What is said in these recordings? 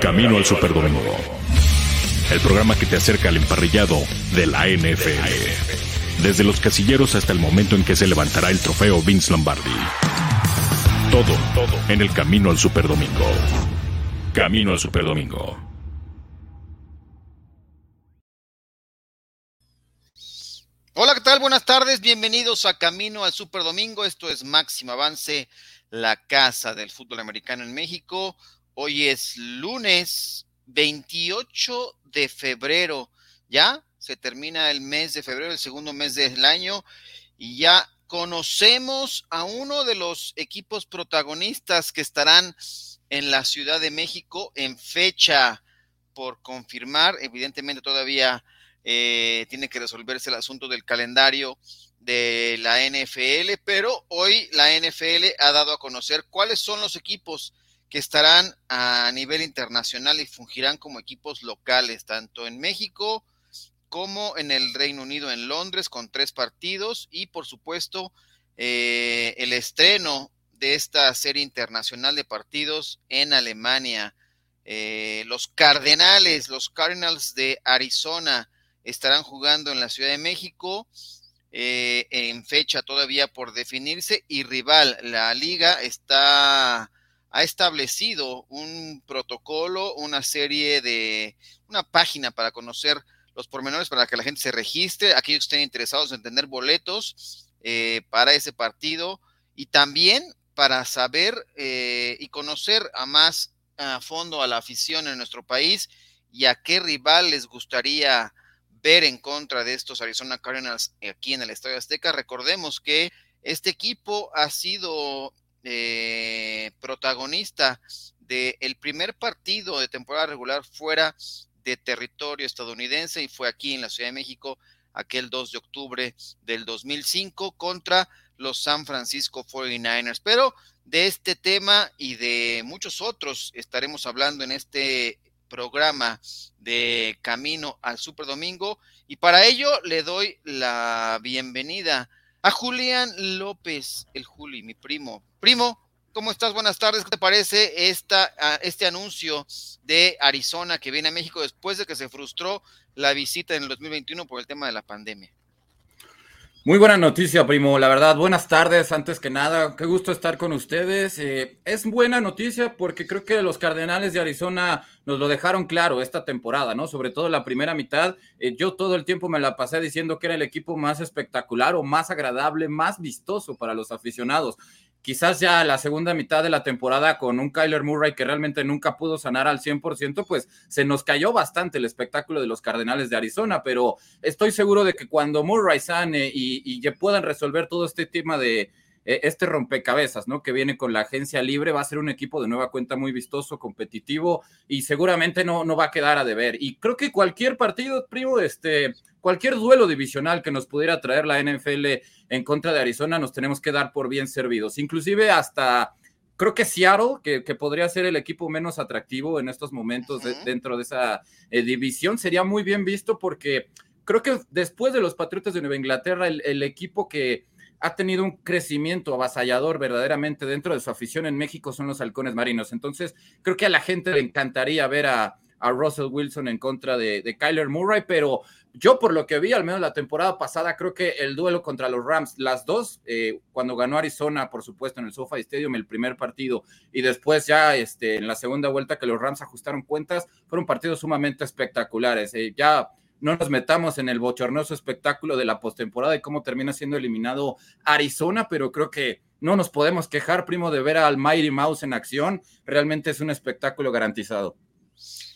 Camino al Superdomingo. El programa que te acerca al emparrillado de la NFL. Desde los casilleros hasta el momento en que se levantará el trofeo Vince Lombardi. Todo, todo en el Camino al Superdomingo. Camino al Superdomingo. Hola, ¿qué tal? Buenas tardes, bienvenidos a Camino al Superdomingo. Esto es Máximo Avance, la casa del fútbol americano en México. Hoy es lunes 28 de febrero. Ya se termina el mes de febrero, el segundo mes del año, y ya conocemos a uno de los equipos protagonistas que estarán en la Ciudad de México en fecha por confirmar. Evidentemente todavía eh, tiene que resolverse el asunto del calendario de la NFL, pero hoy la NFL ha dado a conocer cuáles son los equipos que estarán a nivel internacional y fungirán como equipos locales, tanto en México como en el Reino Unido, en Londres, con tres partidos y por supuesto eh, el estreno de esta serie internacional de partidos en Alemania. Eh, los Cardenales, los Cardinals de Arizona estarán jugando en la Ciudad de México eh, en fecha todavía por definirse y rival, la liga está ha establecido un protocolo, una serie de, una página para conocer los pormenores para que la gente se registre, aquellos que estén interesados en tener boletos eh, para ese partido y también para saber eh, y conocer a más a fondo a la afición en nuestro país y a qué rival les gustaría ver en contra de estos Arizona Cardinals aquí en el Estadio Azteca. Recordemos que este equipo ha sido eh, protagonista del primer partido de temporada regular fuera de territorio estadounidense y fue aquí en la Ciudad de México aquel 2 de octubre del 2005 contra los San Francisco 49ers. Pero de este tema y de muchos otros estaremos hablando en este programa de Camino al Super Domingo y para ello le doy la bienvenida a Julián López, el Juli, mi primo. Primo, ¿cómo estás? Buenas tardes. ¿Qué te parece esta, este anuncio de Arizona que viene a México después de que se frustró la visita en el 2021 por el tema de la pandemia? Muy buena noticia, primo. La verdad, buenas tardes. Antes que nada, qué gusto estar con ustedes. Eh, es buena noticia porque creo que los Cardenales de Arizona nos lo dejaron claro esta temporada, ¿no? Sobre todo la primera mitad. Eh, yo todo el tiempo me la pasé diciendo que era el equipo más espectacular o más agradable, más vistoso para los aficionados quizás ya la segunda mitad de la temporada con un Kyler Murray que realmente nunca pudo sanar al 100%, pues se nos cayó bastante el espectáculo de los Cardenales de Arizona, pero estoy seguro de que cuando Murray sane y, y puedan resolver todo este tema de este rompecabezas, ¿no? Que viene con la agencia libre, va a ser un equipo de nueva cuenta muy vistoso, competitivo y seguramente no, no va a quedar a deber. Y creo que cualquier partido, primo, este, cualquier duelo divisional que nos pudiera traer la NFL en contra de Arizona, nos tenemos que dar por bien servidos. Inclusive hasta creo que Seattle, que, que, podría ser el equipo menos atractivo en estos momentos dentro de esa eh, división, sería muy bien visto porque creo que después de los Patriotas de Nueva Inglaterra, el equipo que ha tenido un crecimiento avasallador verdaderamente dentro de su afición en México son los halcones marinos. Entonces, creo que a la gente le encantaría ver a, Russell Wilson en contra de, Kyler Murray, pero yo por lo que vi, al menos la temporada pasada, creo que el duelo contra los Rams, las dos, eh, cuando ganó Arizona, por supuesto, en el SoFi Stadium, el primer partido, y después ya este, en la segunda vuelta que los Rams ajustaron cuentas, fueron partidos sumamente espectaculares. Eh, ya no nos metamos en el bochornoso espectáculo de la postemporada y cómo termina siendo eliminado Arizona, pero creo que no nos podemos quejar, primo, de ver al Mighty Mouse en acción. Realmente es un espectáculo garantizado.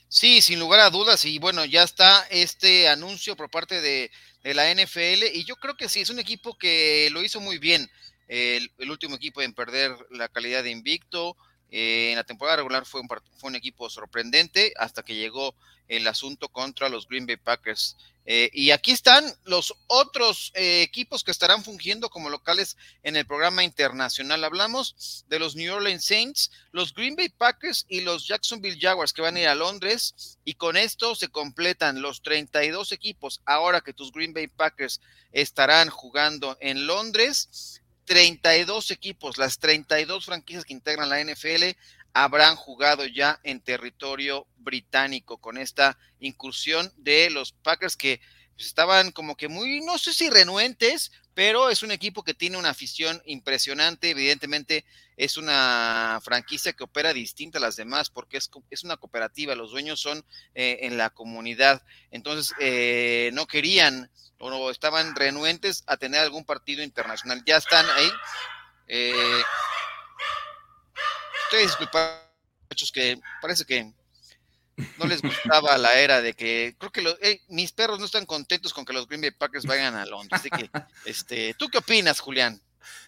Sí, sin lugar a dudas, y bueno, ya está este anuncio por parte de, la NFL, y yo creo que sí, es un equipo que lo hizo muy bien, el, último equipo en perder la calidad de invicto, eh, en la temporada regular fue un, fue un equipo sorprendente hasta que llegó el asunto contra los Green Bay Packers. Eh, y aquí están los otros eh, equipos que estarán fungiendo como locales en el programa internacional. Hablamos de los New Orleans Saints, los Green Bay Packers y los Jacksonville Jaguars que van a ir a Londres. Y con esto se completan los 32 equipos. Ahora que tus Green Bay Packers estarán jugando en Londres, 32 equipos, las 32 franquicias que integran la NFL habrán jugado ya en territorio británico con esta incursión de los Packers que pues, estaban como que muy, no sé si renuentes, pero es un equipo que tiene una afición impresionante. Evidentemente es una franquicia que opera distinta a las demás porque es, es una cooperativa, los dueños son eh, en la comunidad. Entonces eh, no querían o estaban renuentes a tener algún partido internacional. Ya están ahí. Eh, ustedes muchachos, que parece que no les gustaba la era de que creo que los, mis perros no están contentos con que los Green Bay Packers vayan a Londres. Así que, este, ¿tú qué opinas, Julián?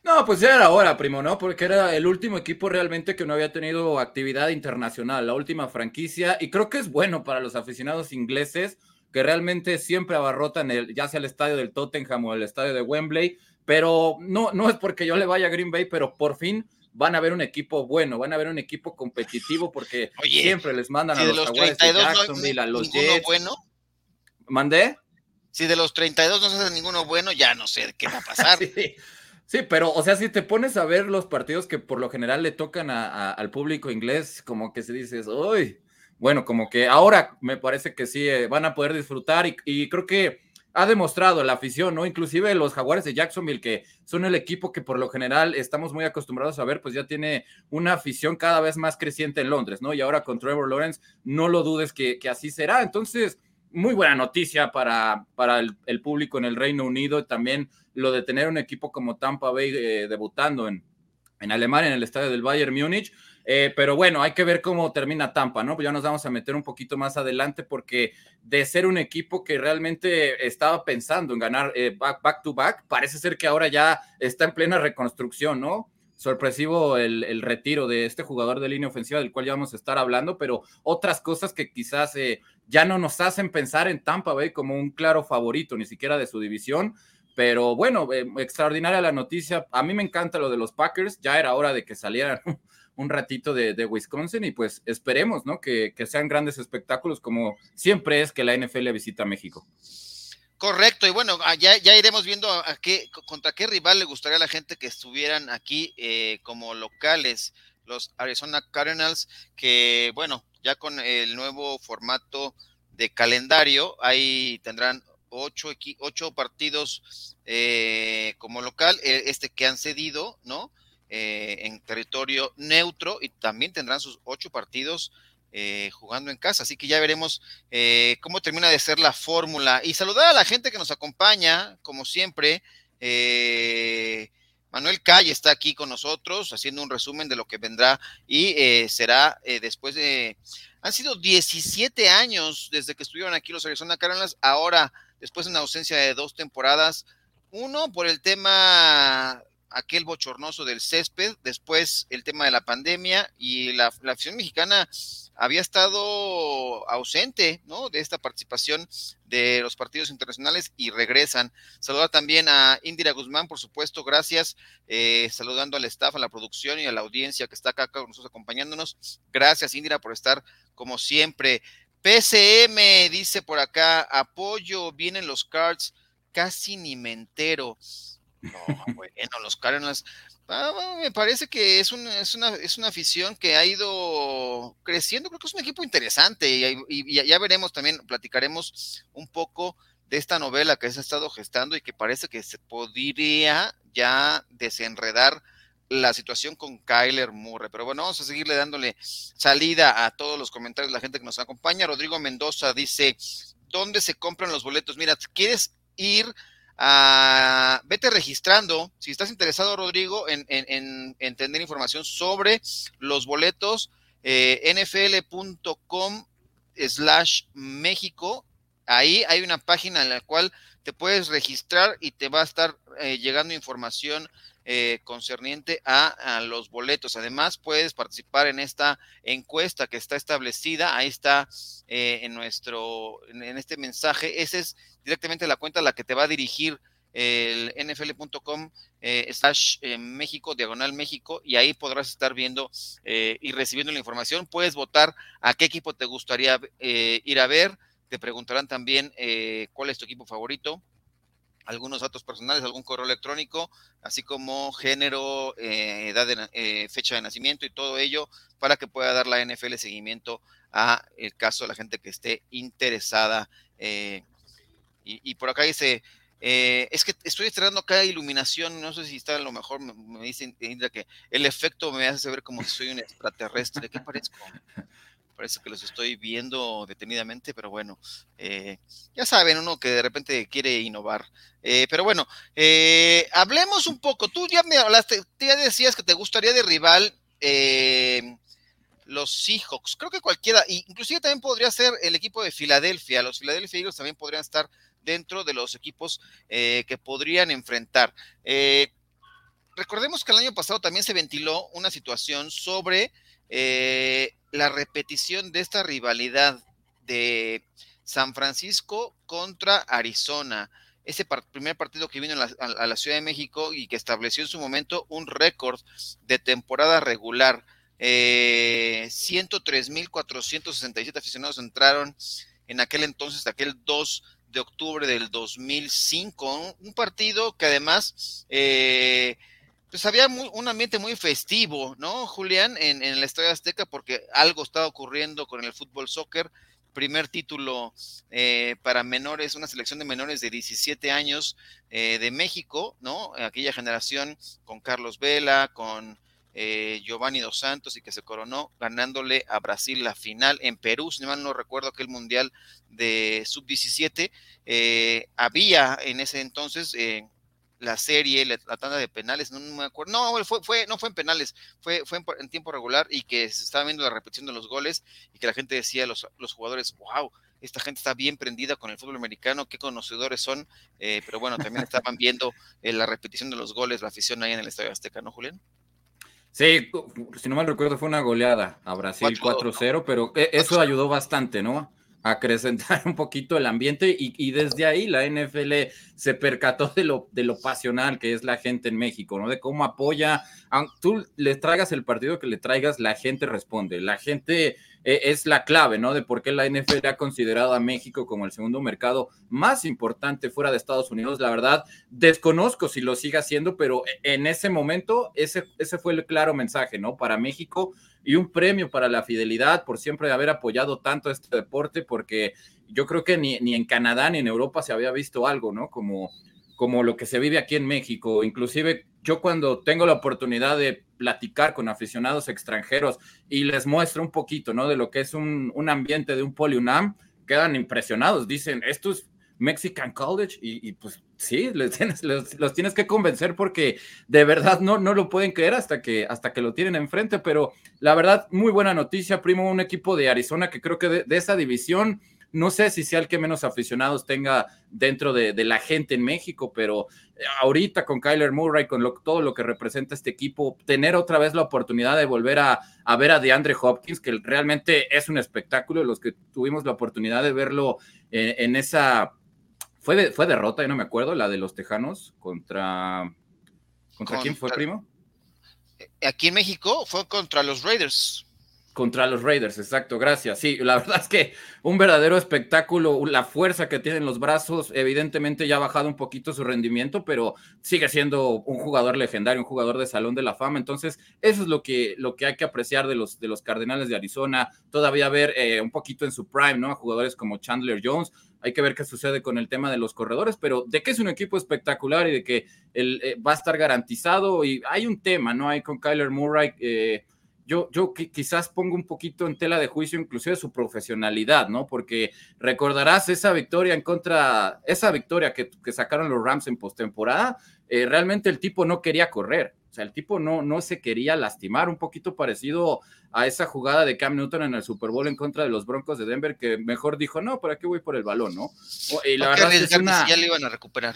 No, pues ya era hora, primo, ¿no? Porque era el último equipo realmente que no había tenido actividad internacional, la última franquicia, y creo que es bueno para los aficionados ingleses que realmente siempre abarrotan el, ya sea el estadio del Tottenham o el estadio de Wembley, pero no, no es porque yo le vaya a Green Bay, pero por fin van a ver un equipo bueno, van a ver un equipo competitivo porque siempre les mandan a los, los Jaguares de Jacksonville, a los Jets. bueno? ¿Mandé? Si de los 32 no se hace ninguno bueno, ya no sé qué va a pasar. sí. pero, o sea, si te pones a ver los partidos que por lo general le tocan al público inglés, como que se dices, uy, bueno, como que ahora me parece que sí eh, van a poder disfrutar y creo que ha demostrado la afición, ¿no? Inclusive los Jaguares de Jacksonville, que son el equipo que por lo general estamos muy acostumbrados a ver, pues ya tiene una afición cada vez más creciente en Londres, ¿no? Y ahora con Trevor Lawrence, no lo dudes que, así será. Entonces, muy buena noticia para, para el, público en el Reino Unido. También lo de tener un equipo como Tampa Bay eh, debutando en, en Alemania, en el estadio del Bayern Múnich. Eh, pero bueno, hay que ver cómo termina Tampa, ¿no? Ya nos vamos a meter un poquito más adelante porque de ser un equipo que realmente estaba pensando en ganar eh, back, to back, parece ser que ahora ya está en plena reconstrucción, ¿no? Sorpresivo el, retiro de este jugador de línea ofensiva del cual ya vamos a estar hablando, pero otras cosas que quizás eh, ya no nos hacen pensar en Tampa Bay como un claro favorito, ni siquiera de su división. Pero bueno, extraordinaria la noticia. A mí me encanta lo de los Packers. Ya era hora de que salieran un ratito de, Wisconsin y pues esperemos, ¿no? Que, sean grandes espectáculos como siempre es que la NFL visita México. Correcto, y bueno, ah, ya, ya iremos viendo a qué, contra qué rival le gustaría a la gente que estuvieran aquí eh, como locales, los Arizona Cardinals, que bueno, ya con el nuevo formato de calendario, ahí tendrán ocho, ocho partidos eh, como local, e, este que han cedido, ¿no? Eh, en territorio neutro y también tendrán sus ocho partidos eh, jugando en casa. Así que ya veremos eh, cómo termina de ser la fórmula. Y saludar a la gente que nos acompaña, como siempre. Manuel Calle está aquí con nosotros haciendo un resumen de lo que vendrá y será después de... Han sido 17 años desde que estuvieron aquí los Arizona Cardinals, ahora después de una ausencia de dos temporadas, uno por el tema aquel bochornoso del césped, después el tema de la pandemia y la, la afición mexicana había estado ausente, ¿no? De esta participación de los partidos internacionales y regresan. Saludar también a Indira Guzmán, por supuesto, gracias. Eh, saludando al staff, a la producción y a la audiencia que está acá con nosotros acompañándonos. Gracias, Indira, por estar como siempre. PCM dice por acá, apoyo, vienen los cards, casi ni me entero. No, bueno, los Cardinals. Ah, me parece que es una, es, una, es una afición que ha ido creciendo. Creo que es un equipo interesante y, ya veremos también, platicaremos un poco de esta novela que se ha estado gestando y que parece que se podría ya desenredar la situación con Kyler Murray. Pero bueno, vamos a seguirle dándole salida a todos los comentarios de la gente que nos acompaña. Rodrigo Mendoza dice, ¿dónde se compran los boletos? Mira, ¿quieres ir Ah, vete registrando, si estás interesado, Rodrigo, en, tener información sobre los boletos, eh, nfl.com slash México. Ahí hay una página en la cual te puedes registrar y te va a estar eh, llegando información eh, concerniente a, los boletos. Además, puedes participar en esta encuesta que está establecida. Ahí está en nuestro, en, este mensaje. Ese es directamente la cuenta a la que te va a dirigir el nfl.com eh, slash eh, México, diagonal México, y ahí podrás estar viendo eh, y recibiendo la información. Puedes votar a qué equipo te gustaría ir a ver. Te preguntarán también cuál es tu equipo favorito. Algunos datos personales, algún correo electrónico, así como género, eh, edad, de, eh, fecha de nacimiento y todo ello para que pueda dar la NFL seguimiento a el caso de la gente que esté interesada. Eh, y, por acá dice, es que estoy estrenando acá iluminación, no sé si está a lo mejor, me, me dice que el efecto me hace ver como si soy un extraterrestre, ¿qué parezco? parece que los estoy viendo detenidamente, pero bueno, eh, ya saben, uno que de repente quiere innovar. Eh, pero bueno, eh, hablemos un poco. Tú ya me hablaste, ya decías que te gustaría de rival los Seahawks. Creo que cualquiera, inclusive también podría ser el equipo de Filadelfia. Los Philadelphia Eagles también podrían estar dentro de los equipos que podrían enfrentar. recordemos que el año pasado también se ventiló una situación sobre eh, la repetición de esta rivalidad de San Francisco contra Arizona. Ese primer partido que vino a la, Ciudad de México y que estableció en su momento un récord de temporada regular. Eh, 103.467 aficionados entraron en aquel entonces, aquel 2 de octubre del 2005. Un, partido que además eh, pues había un ambiente muy festivo, ¿no, Julián, en, el Estadio Azteca, porque algo estaba ocurriendo con el fútbol soccer. Primer título eh, para menores, una selección de menores de 17 años eh, de México, ¿no? Aquella generación con Carlos Vela, con eh, Giovanni Dos Santos y que se coronó ganándole a Brasil la final en Perú, si mal no recuerdo aquel mundial de sub-17. había en ese entonces la serie, la, tanda de penales, no, me acuerdo, no, fue, fue, no fue en penales, fue, fue en, tiempo regular y que se estaba viendo la repetición de los goles y que la gente decía, los, los jugadores, wow, esta gente está bien prendida con el fútbol americano, qué conocedores son, eh, pero bueno, también estaban viendo eh, la repetición de los goles, la afición ahí en el Estadio Azteca, ¿no, Julián? Sí, si no mal recuerdo fue una goleada a Brasil 4-0, pero e, eso ayudó bastante, ¿no? Acrecentar un poquito el ambiente y, desde ahí la NFL se percató de lo, de lo pasional que es la gente en México, ¿no? De cómo apoya, tú le traigas el partido que le traigas, la gente responde, la gente e, es la clave, ¿no? De por qué la NFL ha considerado a México como el segundo mercado más importante fuera de Estados Unidos. La verdad, desconozco si lo sigue haciendo, pero e, en ese momento ese, ese fue el claro mensaje, ¿no? Para México y un premio para la fidelidad por siempre haber apoyado tanto este deporte, porque yo creo que ni, ni en Canadá ni en Europa se había visto algo, ¿no? Como, como lo que se vive aquí en México. Inclusive yo cuando tengo la oportunidad de platicar con aficionados extranjeros y les muestro un poquito, ¿no? De lo que es un, un ambiente de un poliunam, quedan impresionados, dicen, esto es Mexican College y, pues sí, los tienes que convencer porque de verdad no, no lo pueden creer hasta que, hasta que lo tienen enfrente, pero la verdad, muy buena noticia, primo, un equipo de Arizona que creo que de esa división no sé si sea el que menos aficionados tenga dentro de, la gente en México, pero eh, ahorita con Kyler Murray, con todo lo que representa este equipo, tener otra vez la oportunidad de volver a, ver a DeAndre Hopkins, que realmente es un espectáculo, los que tuvimos la oportunidad de verlo en esa... Fue, fue derrota, yo no me acuerdo, la de los Tejanos contra... ¿Contra quién fue, primo? Aquí en México fue contra los Raiders. Contra los Raiders, exacto, gracias. Sí, la verdad es que un verdadero espectáculo, la fuerza que tienen los brazos, evidentemente ya ha bajado un poquito su rendimiento, pero sigue siendo un jugador legendario, un jugador de Salón de la Fama. Entonces, eso es lo que, lo que hay que apreciar de los, de los Cardenales de Arizona. Todavía ver eh, un poquito en su prime, ¿no? A jugadores como Chandler Jones. Hay que ver qué sucede con el tema de los corredores, pero de que es un equipo espectacular y de que él, eh, va a estar garantizado. Y hay un tema, ¿no? Hay con Kyler Murray. Eh, yo, yo quizás pongo un poquito en tela de juicio inclusive su profesionalidad, ¿no? Porque recordarás esa victoria en contra, esa victoria que, sacaron los Rams en postemporada, eh, realmente el tipo no quería correr, o sea, el tipo no, no se quería lastimar, un poquito parecido a esa jugada de Cam Newton en el Super Bowl en contra de los Broncos de Denver, que mejor dijo, no, ¿para qué voy por el balón, no? Y la verdad es una... ya le iban a recuperar.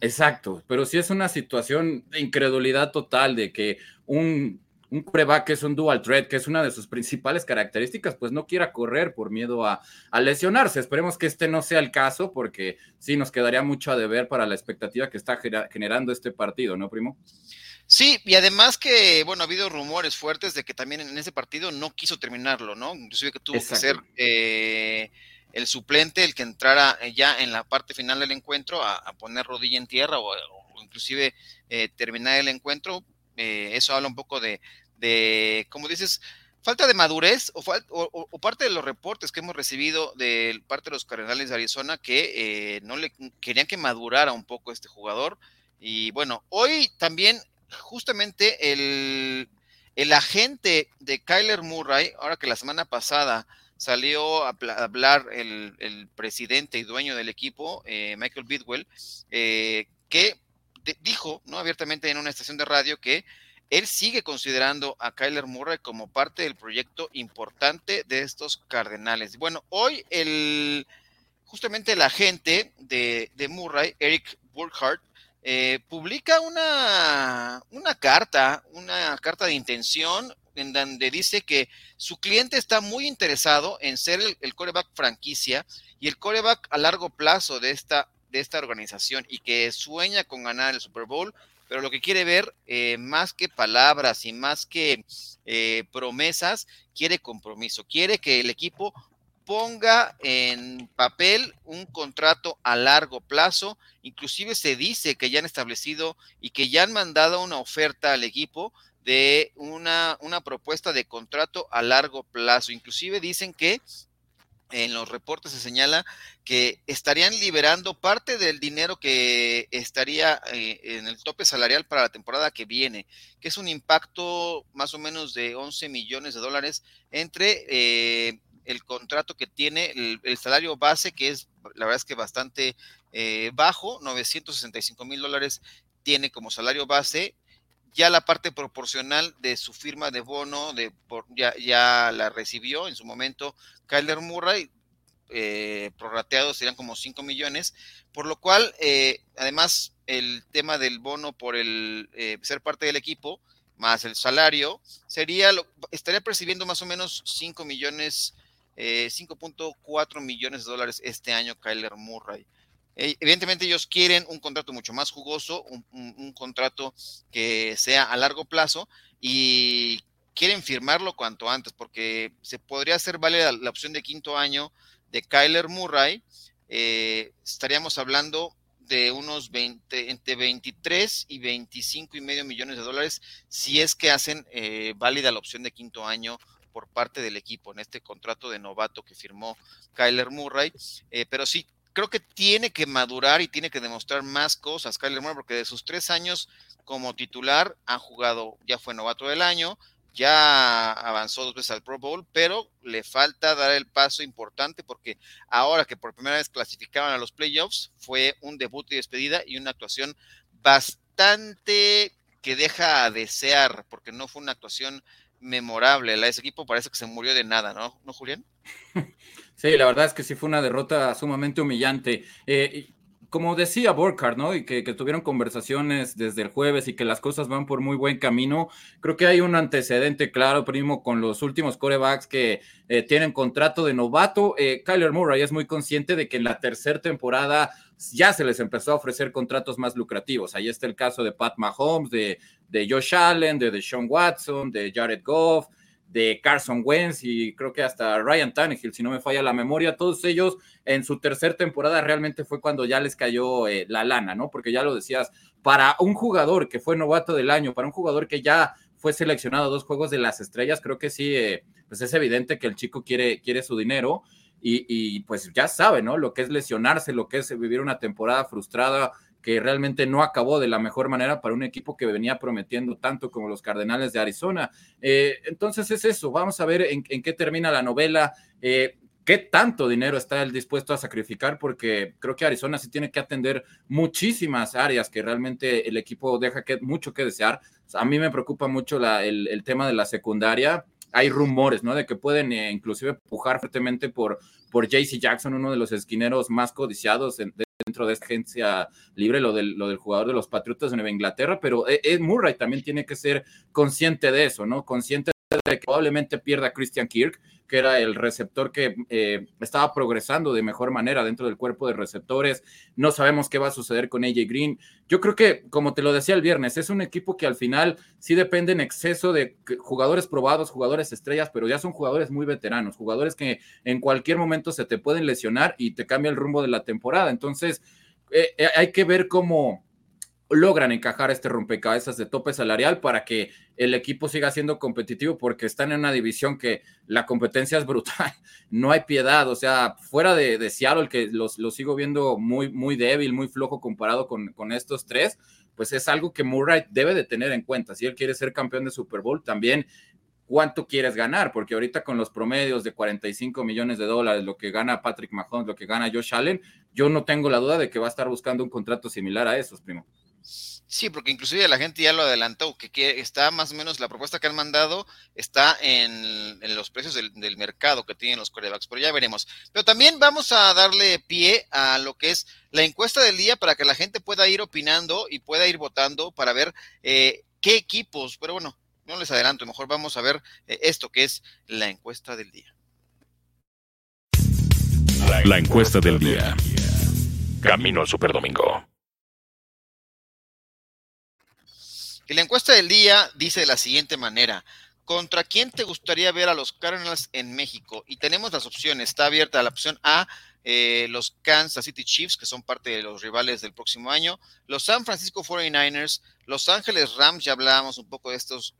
Exacto, pero sí es una situación de incredulidad total de que un un coreback que es un dual threat, que es una de sus principales características, pues no quiera correr por miedo a, lesionarse. Esperemos que este no sea el caso, porque sí nos quedaría mucho a deber para la expectativa que está generando este partido, ¿no, primo? Sí, y además que, bueno, ha habido rumores fuertes de que también en ese partido no quiso terminarlo, ¿no? Inclusive que tuvo que ser eh, el suplente, el que entrara ya en la parte final del encuentro a, poner rodilla en tierra o, inclusive eh, terminar el encuentro. Eh, eso habla un poco de, de, como dices, falta de madurez o, parte de los reportes que hemos recibido de parte de los Cardenales de Arizona que eh, no le querían que madurara un poco este jugador. Y bueno, hoy también justamente el, el agente de Kyler Murray, ahora que la semana pasada salió a hablar el, presidente y dueño del equipo, eh, Michael Bidwell, que dijo ¿no? abiertamente en una estación de radio que él sigue considerando a Kyler Murray como parte del proyecto importante de estos Cardenales. Bueno, hoy el justamente el agente de, de Murray, Eric Burkhardt, eh, publica una, una carta, una carta de intención en donde dice que su cliente está muy interesado en ser el, coreback franquicia y el coreback a largo plazo de esta, de esta organización y que sueña con ganar el Super Bowl, pero lo que quiere ver, eh, más que palabras y más que eh, promesas, quiere compromiso, quiere que el equipo ponga en papel un contrato a largo plazo. Inclusive se dice que ya han establecido y que ya han mandado una oferta al equipo de una, una propuesta de contrato a largo plazo. Inclusive dicen que en los reportes se señala que estarían liberando parte del dinero que estaría eh, en el tope salarial para la temporada que viene, que es un impacto más o menos de 11 millones de dólares entre eh, el contrato que tiene, el, salario base, que es la verdad es que bastante eh, bajo, 965 mil dólares tiene como salario base. Ya la parte proporcional de su firma de bono de, ya, ya la recibió en su momento Kyler Murray, eh, prorrateados serían como 5 millones, por lo cual, eh, además, el tema del bono por el eh, ser parte del equipo, más el salario, sería, lo, estaría percibiendo más o menos 5 millones 5.4 eh, millones de dólares este año Kyler Murray. Eh, evidentemente ellos quieren un contrato mucho más jugoso, un, contrato que sea a largo plazo y quieren firmarlo cuanto antes porque se podría hacer válida la, opción de quinto año de Kyler Murray. Eh, estaríamos hablando de unos 20, entre 23 y 25 y medio millones de dólares si es que hacen válida la opción de quinto año por parte del equipo en este contrato de novato que firmó Kyler Murray. Eh, pero sí, creo que tiene que madurar y tiene que demostrar más cosas Kyler Murray, porque de sus tres años como titular ha jugado, ya fue novato del año, ya avanzó dos veces al Pro Bowl, pero le falta dar el paso importante porque ahora que por primera vez clasificaban a los playoffs, fue un debut y despedida y una actuación bastante que deja a desear, porque no fue una actuación memorable. Ese equipo parece que se murió de nada, ¿no, ¿No Julián? Sí, la verdad es que sí fue una derrota sumamente humillante. Eh, como decía Borkhardt, ¿no? Y que, tuvieron conversaciones desde el jueves y que las cosas van por muy buen camino. Creo que hay un antecedente claro, primo, con los últimos corebacks que eh, tienen contrato de novato. Eh, Kyler Murray es muy consciente de que en la tercera temporada ya se les empezó a ofrecer contratos más lucrativos. Ahí está el caso de Pat Mahomes, de, de Josh Allen, de Deshaun Watson, de Jared Goff, de Carson Wentz y creo que hasta Ryan Tannehill, si no me falla la memoria, todos ellos en su tercera temporada realmente fue cuando ya les cayó eh, la lana, ¿no? Porque ya lo decías, para un jugador que fue novato del año, para un jugador que ya fue seleccionado a dos juegos de las estrellas, creo que sí, eh, pues es evidente que el chico quiere, quiere su dinero y, pues ya sabe, ¿no? Lo que es lesionarse, lo que es vivir una temporada frustrada que realmente no acabó de la mejor manera para un equipo que venía prometiendo tanto como los Cardenales de Arizona. Eh, entonces es eso, vamos a ver en, qué termina la novela. Eh, qué tanto dinero está él dispuesto a sacrificar, porque creo que Arizona sí tiene que atender muchísimas áreas que realmente el equipo deja que, mucho que desear. A mí me preocupa mucho el, tema de la secundaria hay rumores, ¿no? De que pueden eh, inclusive pujar fuertemente por, por JC Jackson, uno de los esquineros más codiciados dentro de esta agencia libre, lo del, lo del jugador de los Patriotas de Nueva Inglaterra, pero Ed Murray también tiene que ser consciente de eso, ¿no? Consciente de que probablemente pierda Christian Kirk, que era el receptor que eh, estaba progresando de mejor manera dentro del cuerpo de receptores. No sabemos qué va a suceder con AJ Green. Yo creo que, como te lo decía el viernes, es un equipo que al final sí depende en exceso de jugadores probados, jugadores estrellas, pero ya son jugadores muy veteranos, jugadores que en cualquier momento se te pueden lesionar y te cambia el rumbo de la temporada. Entonces, eh, eh, hay que ver cómo logran encajar este rompecabezas de tope salarial para que el equipo siga siendo competitivo porque están en una división que la competencia es brutal, no hay piedad, o sea, fuera de, de Seattle que los, sigo viendo muy, muy débil, muy flojo comparado con, con estos tres, pues es algo que Murray debe de tener en cuenta, si él quiere ser campeón de Super Bowl también cuánto quieres ganar, porque ahorita con los promedios de 45 millones de dólares, lo que gana Patrick Mahomes, lo que gana Josh Allen, yo no tengo la duda de que va a estar buscando un contrato similar a esos, primo. Sí, porque inclusive la gente ya lo adelantó, que, está más o menos la propuesta que han mandado está en, los precios del, mercado que tienen los corebacks, pero ya veremos. Pero también vamos a darle pie a lo que es la encuesta del día para que la gente pueda ir opinando y pueda ir votando para ver eh, qué equipos, pero bueno, no les adelanto, mejor vamos a ver eh, esto que es la encuesta del día. La encuesta del día. Camino al Superdomingo. Y la encuesta del día dice de la siguiente manera. ¿Contra quién te gustaría ver a los Cardinals en México? Y tenemos las opciones. Está abierta la opción A, eh, los Kansas City Chiefs, que son parte de los rivales del próximo año, los San Francisco 49ers, Los Ángeles Rams, ya hablábamos un poco de estos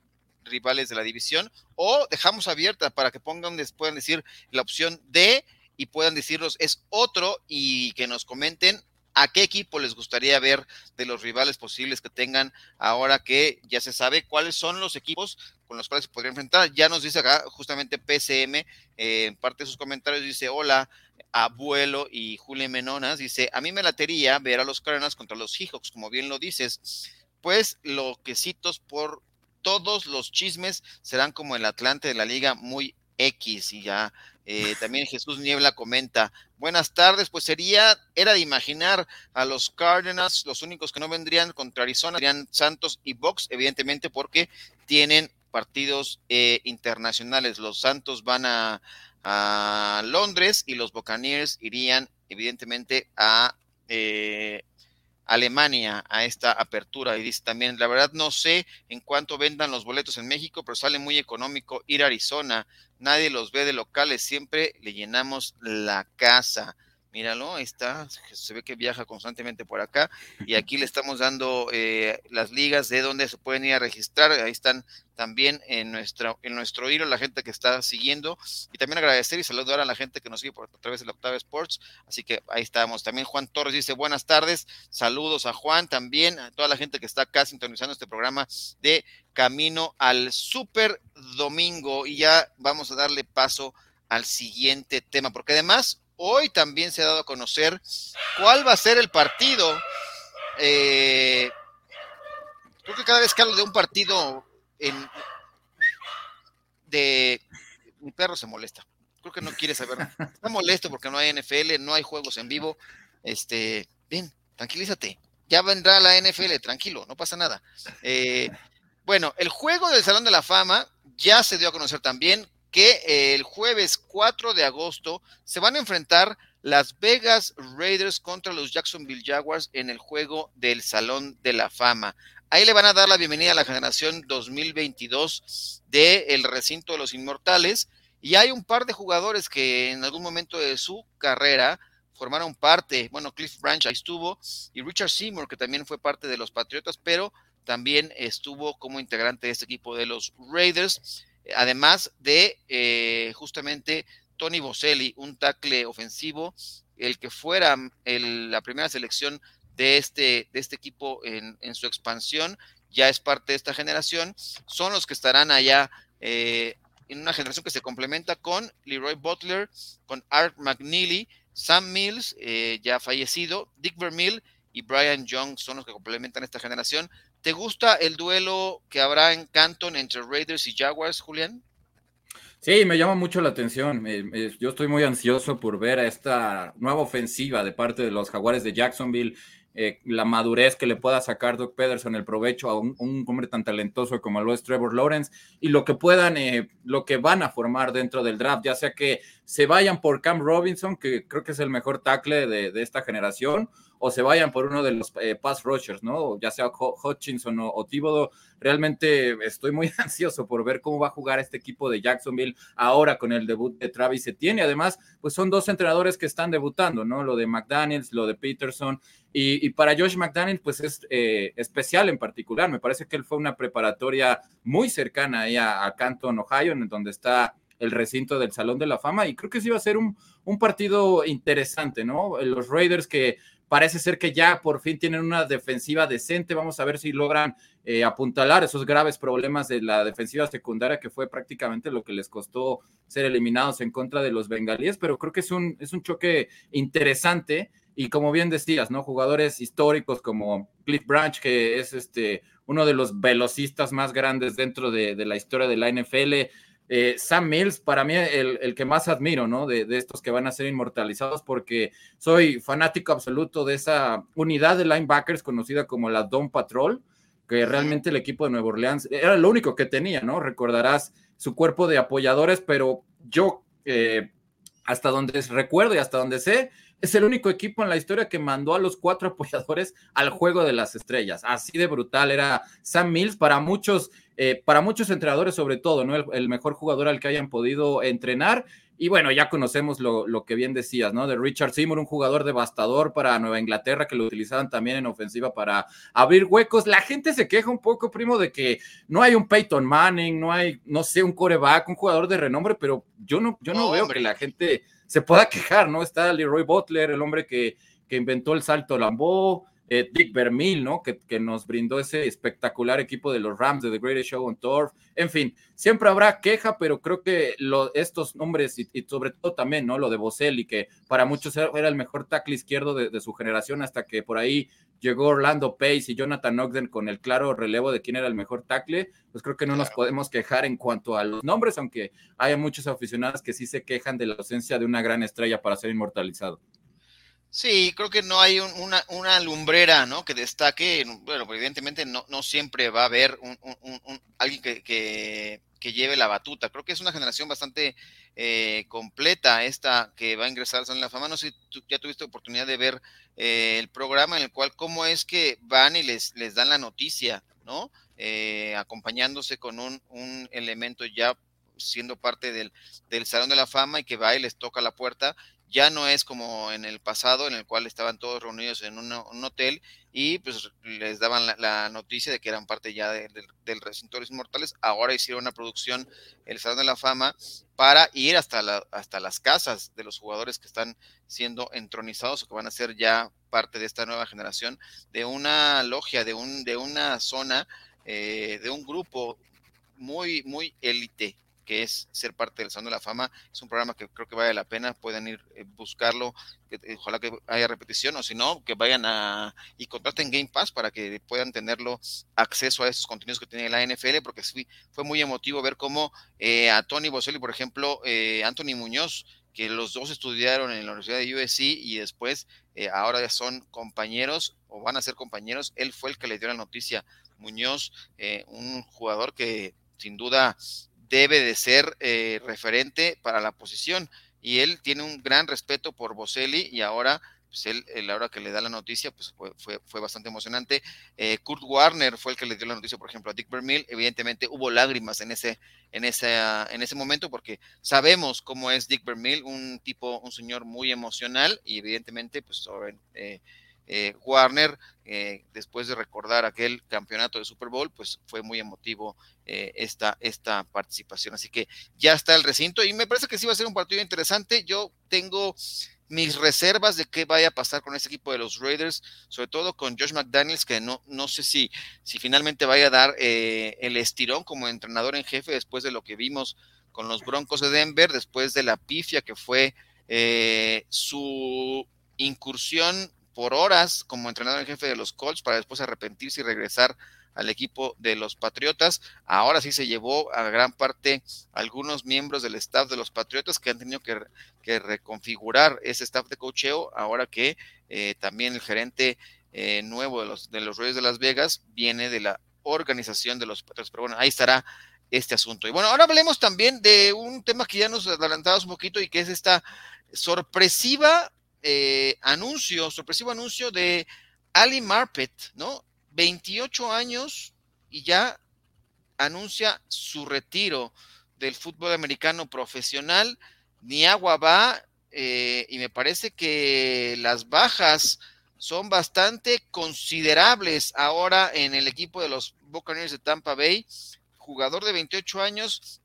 rivales de la división, o dejamos abierta para que pongan, puedan decir la opción D y puedan decirnos es otro y que nos comenten ¿A qué equipo les gustaría ver de los rivales posibles que tengan ahora que ya se sabe cuáles son los equipos con los cuales se podrían enfrentar? Ya nos dice acá justamente PCM, eh, en parte de sus comentarios dice, hola, abuelo y Julio Menonas, dice, a mí me latería ver a los Cardinals contra los Seahawks, como bien lo dices, pues lo quesitos por todos los chismes serán como el Atlante de la liga muy X y ya eh, también Jesús Niebla comenta, buenas tardes, pues sería, era de imaginar a los Cardinals, los únicos que no vendrían contra Arizona, serían Santos y Box, evidentemente porque tienen partidos eh, internacionales. Los Santos van a, Londres y los Buccaneers irían evidentemente a eh, Alemania a esta apertura. Y dice también, la verdad no sé en cuánto vendan los boletos en México, pero sale muy económico ir a Arizona. Nadie los ve de locales, siempre le llenamos la casa míralo, ahí está, se ve que viaja constantemente por acá y aquí le estamos dando eh, las ligas de donde se pueden ir a registrar, ahí están también en, nuestra, en nuestro hilo la gente que está siguiendo y también agradecer y saludar a la gente que nos sigue por a través de la Octava Sports, así que ahí estamos. También Juan Torres dice buenas tardes, saludos a Juan, también a toda la gente que está acá sintonizando este programa de Camino al Super Domingo y ya vamos a darle paso al siguiente tema, porque además Hoy también se ha dado a conocer cuál va a ser el partido. Eh, creo que cada vez que hablo de un partido en, de... Mi perro se molesta. Creo que no quiere saber. Está molesto porque no hay NFL, no hay juegos en vivo. Este, bien, tranquilízate. Ya vendrá la NFL, tranquilo, no pasa nada. Eh, bueno, el juego del Salón de la Fama ya se dio a conocer también que el jueves 4 de agosto se van a enfrentar las Vegas Raiders contra los Jacksonville Jaguars en el juego del Salón de la Fama. Ahí le van a dar la bienvenida a la generación 2022 del recinto de los inmortales. Y hay un par de jugadores que en algún momento de su carrera formaron parte. Bueno, Cliff Branch ahí estuvo y Richard Seymour, que también fue parte de los Patriotas, pero también estuvo como integrante de este equipo de los Raiders además de eh, justamente Tony Boselli, un tackle ofensivo, el que fuera la primera selección de este, de este equipo en, su expansión, ya es parte de esta generación, son los que estarán allá eh, en una generación que se complementa con Leroy Butler, con Art McNeely, Sam Mills, eh, ya fallecido, Dick Vermeil y Brian Young son los que complementan esta generación. ¿Te gusta el duelo que habrá en Canton entre Raiders y Jaguars, Julián? Sí, me llama mucho la atención. Yo estoy muy ansioso por ver a esta nueva ofensiva de parte de los Jaguares de Jacksonville. eh, la madurez que le pueda sacar Doug Pederson, el provecho a un, hombre tan talentoso como lo es Trevor Lawrence y lo que puedan, eh, lo que van a formar dentro del draft, ya sea que se vayan por Cam Robinson, que creo que es el mejor tackle de, esta generación, o se vayan por uno de los eh, pass rushers, ¿no? Ya sea Hutchinson o, o. Realmente estoy muy ansioso por ver cómo va a jugar este equipo de Jacksonville ahora con el debut de Travis Etienne. Además, pues son dos entrenadores que están debutando, ¿no? Lo de McDaniels, lo de Peterson. Y, para Josh McDaniels, pues es eh, especial en particular. Me parece que él fue una preparatoria muy cercana ahí a, a Canton, Ohio, en donde está el recinto del Salón de la Fama y creo que sí va a ser un, un partido interesante, ¿no? Los Raiders que parece ser que ya por fin tienen una defensiva decente, vamos a ver si logran eh, apuntalar esos graves problemas de la defensiva secundaria que fue prácticamente lo que les costó ser eliminados en contra de los bengalíes, pero creo que es un, es un choque interesante y como bien decías, ¿no? Jugadores históricos como Cliff Branch, que es este uno de los velocistas más grandes dentro de, de la historia de la NFL, eh, Sam Mills, para mí, el, que más admiro, ¿no? De, estos que van a ser inmortalizados, porque soy fanático absoluto de esa unidad de linebackers conocida como la Don Patrol, que realmente el equipo de Nueva Orleans era lo único que tenía, ¿no? Recordarás su cuerpo de apoyadores, pero yo, eh, hasta donde recuerdo y hasta donde sé, es el único equipo en la historia que mandó a los cuatro apoyadores al juego de las estrellas. Así de brutal era Sam Mills. Para muchos, eh, para muchos entrenadores, sobre todo, ¿no? El, mejor jugador al que hayan podido entrenar. Y bueno, ya conocemos lo, lo, que bien decías, ¿no? De Richard Seymour, un jugador devastador para Nueva Inglaterra, que lo utilizaban también en ofensiva para abrir huecos. La gente se queja un poco, primo, de que no hay un Peyton Manning, no hay, no sé, un coreback, un jugador de renombre, pero yo no, yo no veo que la gente se pueda quejar, ¿no? Está Leroy Butler, el hombre que, que inventó el salto Lambeau, eh, Dick Vermeil, ¿no? Que, que, nos brindó ese espectacular equipo de los Rams de The Greatest Show on Turf. En fin, siempre habrá queja, pero creo que lo, estos nombres y, sobre todo también, ¿no? Lo de Boselli, que para muchos era el mejor tackle izquierdo de, de, su generación hasta que por ahí llegó Orlando Pace y Jonathan Ogden con el claro relevo de quién era el mejor tackle, pues creo que no nos podemos quejar en cuanto a los nombres, aunque hay muchos aficionados que sí se quejan de la ausencia de una gran estrella para ser inmortalizado. Sí, creo que no hay una, una, lumbrera, ¿no? Que destaque. Bueno, pues evidentemente no, no siempre va a haber un, alguien que, que, lleve la batuta. Creo que es una generación bastante eh, completa esta que va a ingresar al Salón de la Fama. No sé si tú ya tuviste oportunidad de ver eh, el programa en el cual cómo es que van y les, les dan la noticia, ¿no? Eh, acompañándose con un, un elemento ya siendo parte del, del, Salón de la Fama y que va y les toca la puerta ya no es como en el pasado, en el cual estaban todos reunidos en un, hotel y pues les daban la, noticia de que eran parte ya del recinto de los inmortales. Ahora hicieron una producción, el Salón de la Fama, para ir hasta, la, hasta las casas de los jugadores que están siendo entronizados o que van a ser ya parte de esta nueva generación, de una logia, de, un, de una zona, eh, de un grupo muy, muy élite que es ser parte del Salón de la Fama. Es un programa que creo que vale la pena, pueden ir eh, buscarlo, eh, ojalá que haya repetición, o si no, que vayan a y contraten Game Pass para que puedan tenerlo acceso a estos contenidos que tiene la NFL, porque sí, fue muy emotivo ver cómo eh, a Tony Boselli, por ejemplo, Anthony Muñoz, que los dos estudiaron en la Universidad de USC y después ahora ya son compañeros o van a ser compañeros, él fue el que le dio la noticia. Muñoz, un jugador que sin duda debe de ser eh, referente para la posición. Y él tiene un gran respeto por Boselli y ahora, pues él, la hora que le da la noticia, pues fue, fue, bastante emocionante. Eh, Kurt Warner fue el que le dio la noticia, por ejemplo, a Dick Vermeil. Evidentemente hubo lágrimas en ese, en ese, en ese momento porque sabemos cómo es Dick Vermeil, un tipo, un señor muy emocional y evidentemente, pues sobre, eh, Warner, eh, después de recordar aquel campeonato de Super Bowl, pues fue muy emotivo eh, esta, esta participación. Así que ya está el recinto y me parece que sí va a ser un partido interesante. Yo tengo mis reservas de qué vaya a pasar con este equipo de los Raiders, sobre todo con Josh McDaniels, que no, no sé si, si finalmente vaya a dar el estirón como entrenador en jefe después de lo que vimos con los Broncos de Denver, después de la pifia que fue su incursión por horas como entrenador en jefe de los Colts para después arrepentirse y regresar al equipo de los Patriotas. Ahora sí se llevó a gran parte algunos miembros del staff de los Patriotas que han tenido que, reconfigurar ese staff de cocheo ahora que eh, también el gerente eh, nuevo de los, de los Reyes de Las Vegas viene de la organización de los Patriotas. Pero bueno, ahí estará este asunto. Y bueno, ahora hablemos también de un tema que ya nos adelantamos un poquito y que es esta sorpresiva eh, anuncio, sorpresivo anuncio de Ali Marpet, ¿no? 28 años y ya anuncia su retiro del fútbol americano profesional. Ni agua va eh, y me parece que las bajas son bastante considerables ahora en el equipo de los Buccaneers de Tampa Bay. Jugador de 28 años,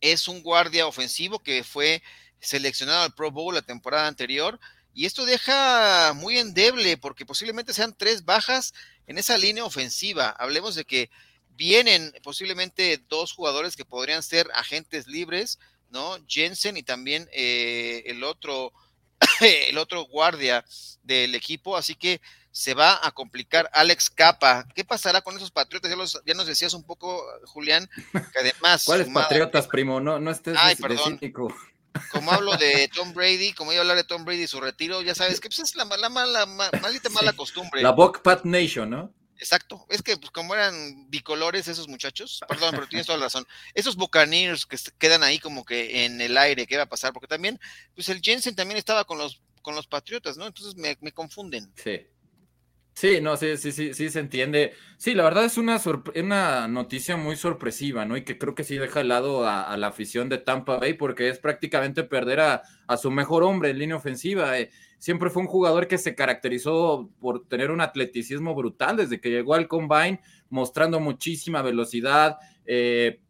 es un guardia ofensivo que fue seleccionado al Pro Bowl la temporada anterior. Y esto deja muy endeble porque posiblemente sean tres bajas en esa línea ofensiva. Hablemos de que vienen posiblemente dos jugadores que podrían ser agentes libres, ¿no? Jensen y también eh, el otro, el otro guardia del equipo. Así que se va a complicar Alex Capa. ¿Qué pasará con esos patriotas? Ya, nos decías un poco, Julián, que además. ¿Cuáles patriotas, primo? No, no estés Ay, perdón. Como hablo de Tom Brady, como iba a hablar de Tom Brady y su retiro, ya sabes que pues, es la, la mala, maldita mala costumbre. La Buck Pat Nation, ¿no? Exacto, es que pues, como eran bicolores esos muchachos, perdón, pero tienes toda la razón, esos Buccaneers que quedan ahí como que en el aire, ¿qué va a pasar? Porque también, pues el Jensen también estaba con los, con los Patriotas, ¿no? Entonces me, me confunden. Sí. Sí, no, sí, sí, sí, sí se entiende. Sí, la verdad es una, una noticia muy sorpresiva, ¿no? Y que creo que sí deja de lado a, la afición de Tampa Bay porque es prácticamente perder a, su mejor hombre en línea ofensiva. Eh, siempre fue un jugador que se caracterizó por tener un atleticismo brutal desde que llegó al combine, mostrando muchísima velocidad. Eh,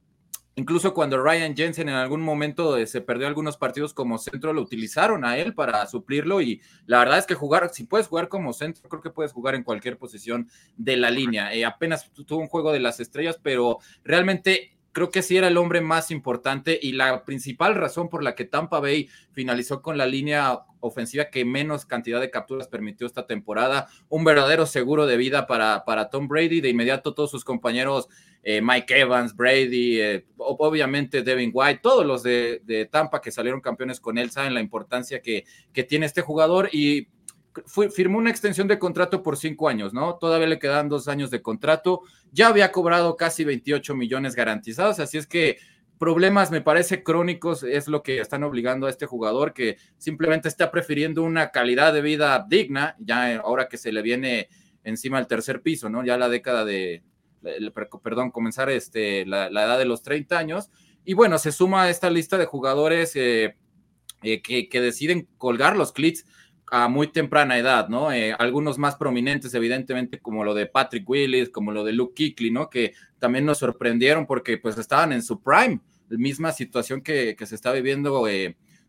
Incluso cuando Ryan Jensen en algún momento eh, se perdió algunos partidos como centro, lo utilizaron a él para suplirlo y la verdad es que jugar, si puedes jugar como centro, creo que puedes jugar en cualquier posición de la línea. Eh, apenas tuvo un juego de las estrellas, pero realmente creo que sí era el hombre más importante y la principal razón por la que Tampa Bay finalizó con la línea ofensiva que menos cantidad de capturas permitió esta temporada. Un verdadero seguro de vida para, para Tom Brady. De inmediato todos sus compañeros eh, Mike Evans, Brady, eh, obviamente Devin White, todos los de, Tampa que salieron campeones con él saben la importancia que, tiene este jugador y firmó una extensión de contrato por cinco años, ¿no? Todavía le quedan dos años de contrato, ya había cobrado casi 28 millones garantizados, así es que problemas, me parece, crónicos es lo que están obligando a este jugador que simplemente está prefiriendo una calidad de vida digna, ya ahora que se le viene encima el tercer piso, ¿no? Ya la década de, perdón, comenzar este, la, edad de los 30 años. Y bueno, se suma a esta lista de jugadores eh, eh, que, deciden colgar los clits a muy temprana edad, ¿no? Eh, algunos más prominentes, evidentemente, como lo de Patrick Willis, como lo de Luke Kuechly, ¿no? Que también nos sorprendieron porque pues estaban en su prime, la misma situación que, que se está viviendo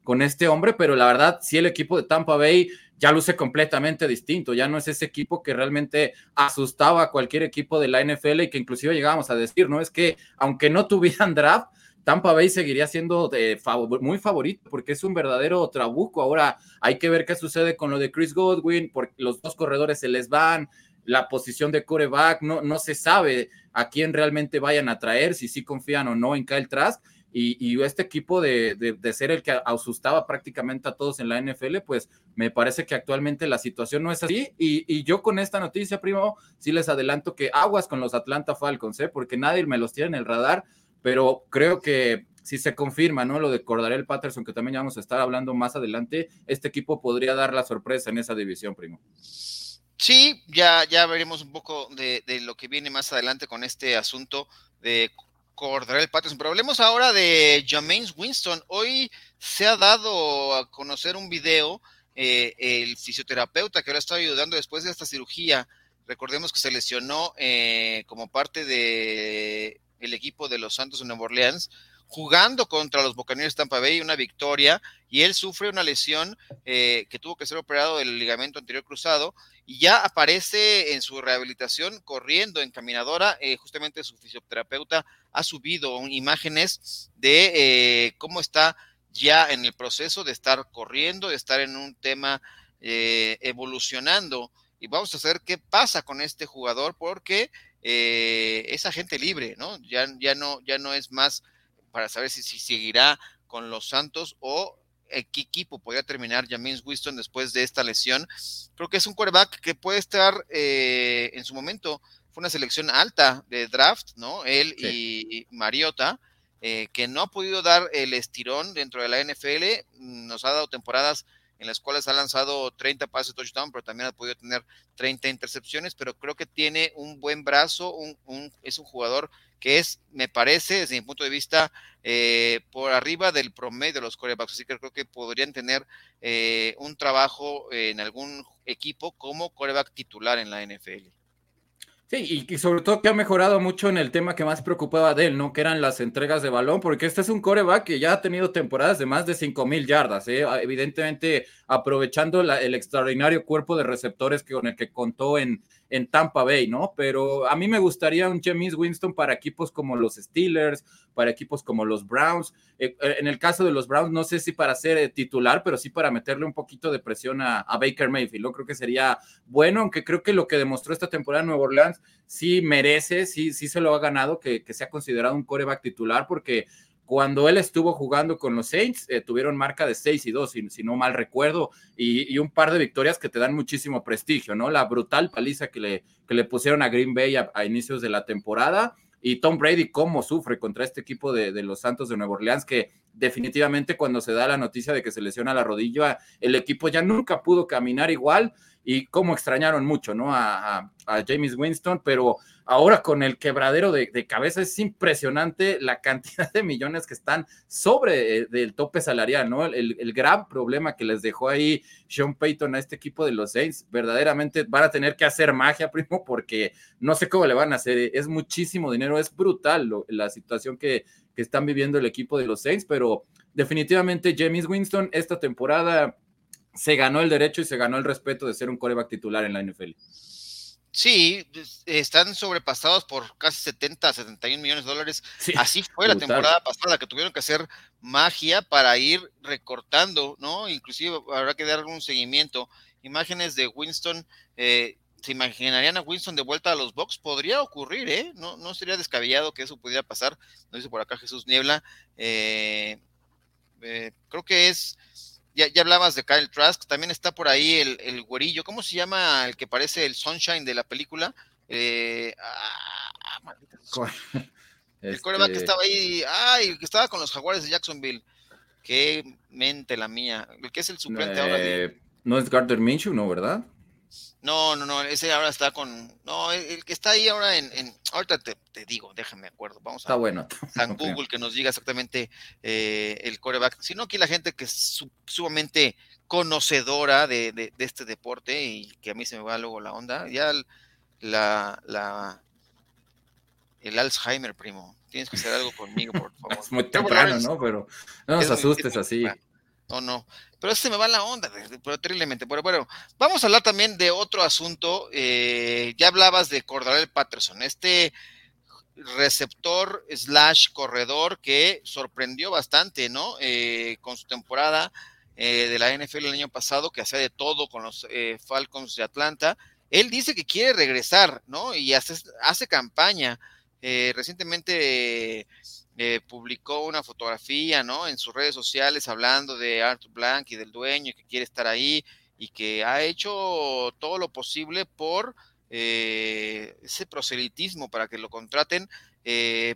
con este hombre, pero la verdad, sí el equipo de Tampa Bay ya luce completamente distinto, ya no es ese equipo que realmente asustaba a cualquier equipo de la NFL y que inclusive llegábamos a decir, ¿no? Es que aunque no tuvieran draft, Tampa Bay seguiría siendo de muy favorito porque es un verdadero trabuco. Ahora hay que ver qué sucede con lo de Chris Godwin, porque los dos corredores se les van, la posición de coreback, no, no se sabe a quién realmente vayan a traer, si sí confían o no en Kyle Trask y, este equipo de, ser el que asustaba prácticamente a todos en la NFL, pues me parece que actualmente la situación no es así. Y, yo con esta noticia, primo, sí les adelanto que aguas con los Atlanta Falcons, ¿eh? porque nadie me los tiene en el radar, pero creo que si se confirma, ¿no? Lo de Cordarel Patterson, que también ya vamos a estar hablando más adelante, este equipo podría dar la sorpresa en esa división, primo. Sí, ya, ya veremos un poco de, de lo que viene más adelante con este asunto de Cordarel Patterson. Pero hablemos ahora de James Winston. Hoy se ha dado a conocer un video, eh, el fisioterapeuta que ahora está ayudando después de esta cirugía. Recordemos que se lesionó eh, como parte de el equipo de los Santos de Nueva Orleans jugando contra los Buccaneers Tampa Bay, una victoria, y él sufre una lesión eh, que tuvo que ser operado del ligamento anterior cruzado, y ya aparece en su rehabilitación corriendo en caminadora, eh, justamente su fisioterapeuta ha subido imágenes de eh, cómo está ya en el proceso de estar corriendo, de estar en un tema evolucionando, y vamos a ver qué pasa con este jugador, porque es agente libre, ¿no? Ya, ya no, ya no es más para saber si, si seguirá con los Santos o qué equipo podría terminar James Winston después de esta lesión. Creo que es un quarterback que puede estar eh, en su momento, fue una selección alta de draft, ¿no? Él y Mariota. Eh, que no ha podido dar el estirón dentro de la NFL, nos ha dado temporadas en las cuales ha lanzado 30 pases touchdown, pero también ha podido tener 30 intercepciones, pero creo que tiene un buen brazo, un, es un jugador que es, me parece, desde mi punto de vista, eh, por arriba del promedio de los corebacks, así que creo que podrían tener eh, un trabajo en algún equipo como coreback titular en la NFL. Sí, y, sobre todo que ha mejorado mucho en el tema que más preocupaba de él, ¿no? Que eran las entregas de balón, porque este es un coreback que ya ha tenido temporadas de más de 5 mil yardas, ¿eh? evidentemente aprovechando el extraordinario cuerpo de receptores que, con el que contó en, en Tampa Bay, ¿no? Pero a mí me gustaría un James Winston para equipos como los Steelers, para equipos como los Browns. Eh, eh, en el caso de los Browns, no sé si para ser eh, titular, pero sí para meterle un poquito de presión a, Baker Mayfield. Yo creo que sería bueno, aunque creo que lo que demostró esta temporada en Nueva Orleans sí merece, sí, sí se lo ha ganado que, que sea considerado un coreback titular, porque cuando él estuvo jugando con los Saints, eh, tuvieron marca de 6 y 2, si, no mal recuerdo, y, un par de victorias que te dan muchísimo prestigio, ¿no? La brutal paliza que le, que le pusieron a Green Bay a, inicios de la temporada, y Tom Brady cómo sufre contra este equipo de, los Santos de Nueva Orleans, que definitivamente cuando se da la noticia de que se lesiona la rodilla, el equipo ya nunca pudo caminar igual, y cómo extrañaron mucho, ¿no? A, James Winston, pero ahora con el quebradero de, cabeza es impresionante la cantidad de millones que están sobre eh, del tope salarial, ¿no? El, el, gran problema que les dejó ahí Sean Payton a este equipo de los Saints, verdaderamente van a tener que hacer magia, primo, porque no sé cómo le van a hacer, es muchísimo dinero, es brutal la situación que, que están viviendo el equipo de los Saints, pero definitivamente James Winston esta temporada se ganó el derecho y se ganó el respeto de ser un coreback titular en la NFL. Sí, están sobrepasados por casi 70, 71 millones de dólares. Así fue la temporada pasada, que tuvieron que hacer magia para ir recortando, ¿no? Inclusive habrá que dar un seguimiento. Imágenes de Winston, eh, ¿se imaginarían a Winston de vuelta a los box? Podría ocurrir, ¿eh? No, no sería descabellado que eso pudiera pasar. Nos dice por acá Jesús Niebla. Eh, eh, creo que es ya, ya, hablabas de Kyle Trask, también está por ahí el, el, güerillo, ¿cómo se llama el que parece el Sunshine de la película? Eh, ah, el coreback que este estaba ahí, ay, que estaba con los jaguares de Jacksonville. Qué mente la mía. El que es el suplente ahora. De... No es Gardner Minshew, ¿no, verdad? No, no, no, ese ahora está con. No, el, que está ahí ahora en. ahorita te, digo, déjame acuerdo. Vamos está a, bueno. a Google que nos diga exactamente eh, el coreback. Sino aquí la gente que es sumamente conocedora de, de, este deporte y que a mí se me va luego la onda. Ya la, la el Alzheimer, primo. Tienes que hacer algo conmigo, por favor. es muy temprano, ¿no? Pero no nos asustes así. No, no. Pero se me va la onda, pero terriblemente. Pero bueno, vamos a hablar también de otro asunto. Eh, ya hablabas de Cordarel Patterson, este receptor slash corredor que sorprendió bastante, ¿no? Eh, con su temporada eh, de la NFL el año pasado, que hacía de todo con los Falcons de Atlanta. Él dice que quiere regresar, ¿no? Y hace, hace campaña. recientemente eh, publicó una fotografía, ¿no? En sus redes sociales hablando de Arthur Blank y del dueño que quiere estar ahí y que ha hecho todo lo posible por eh, ese proselitismo para que lo contraten. Eh,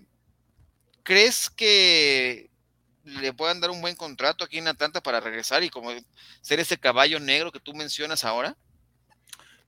¿Crees que le puedan dar un buen contrato aquí en Atlanta para regresar y como ser ese caballo negro que tú mencionas ahora?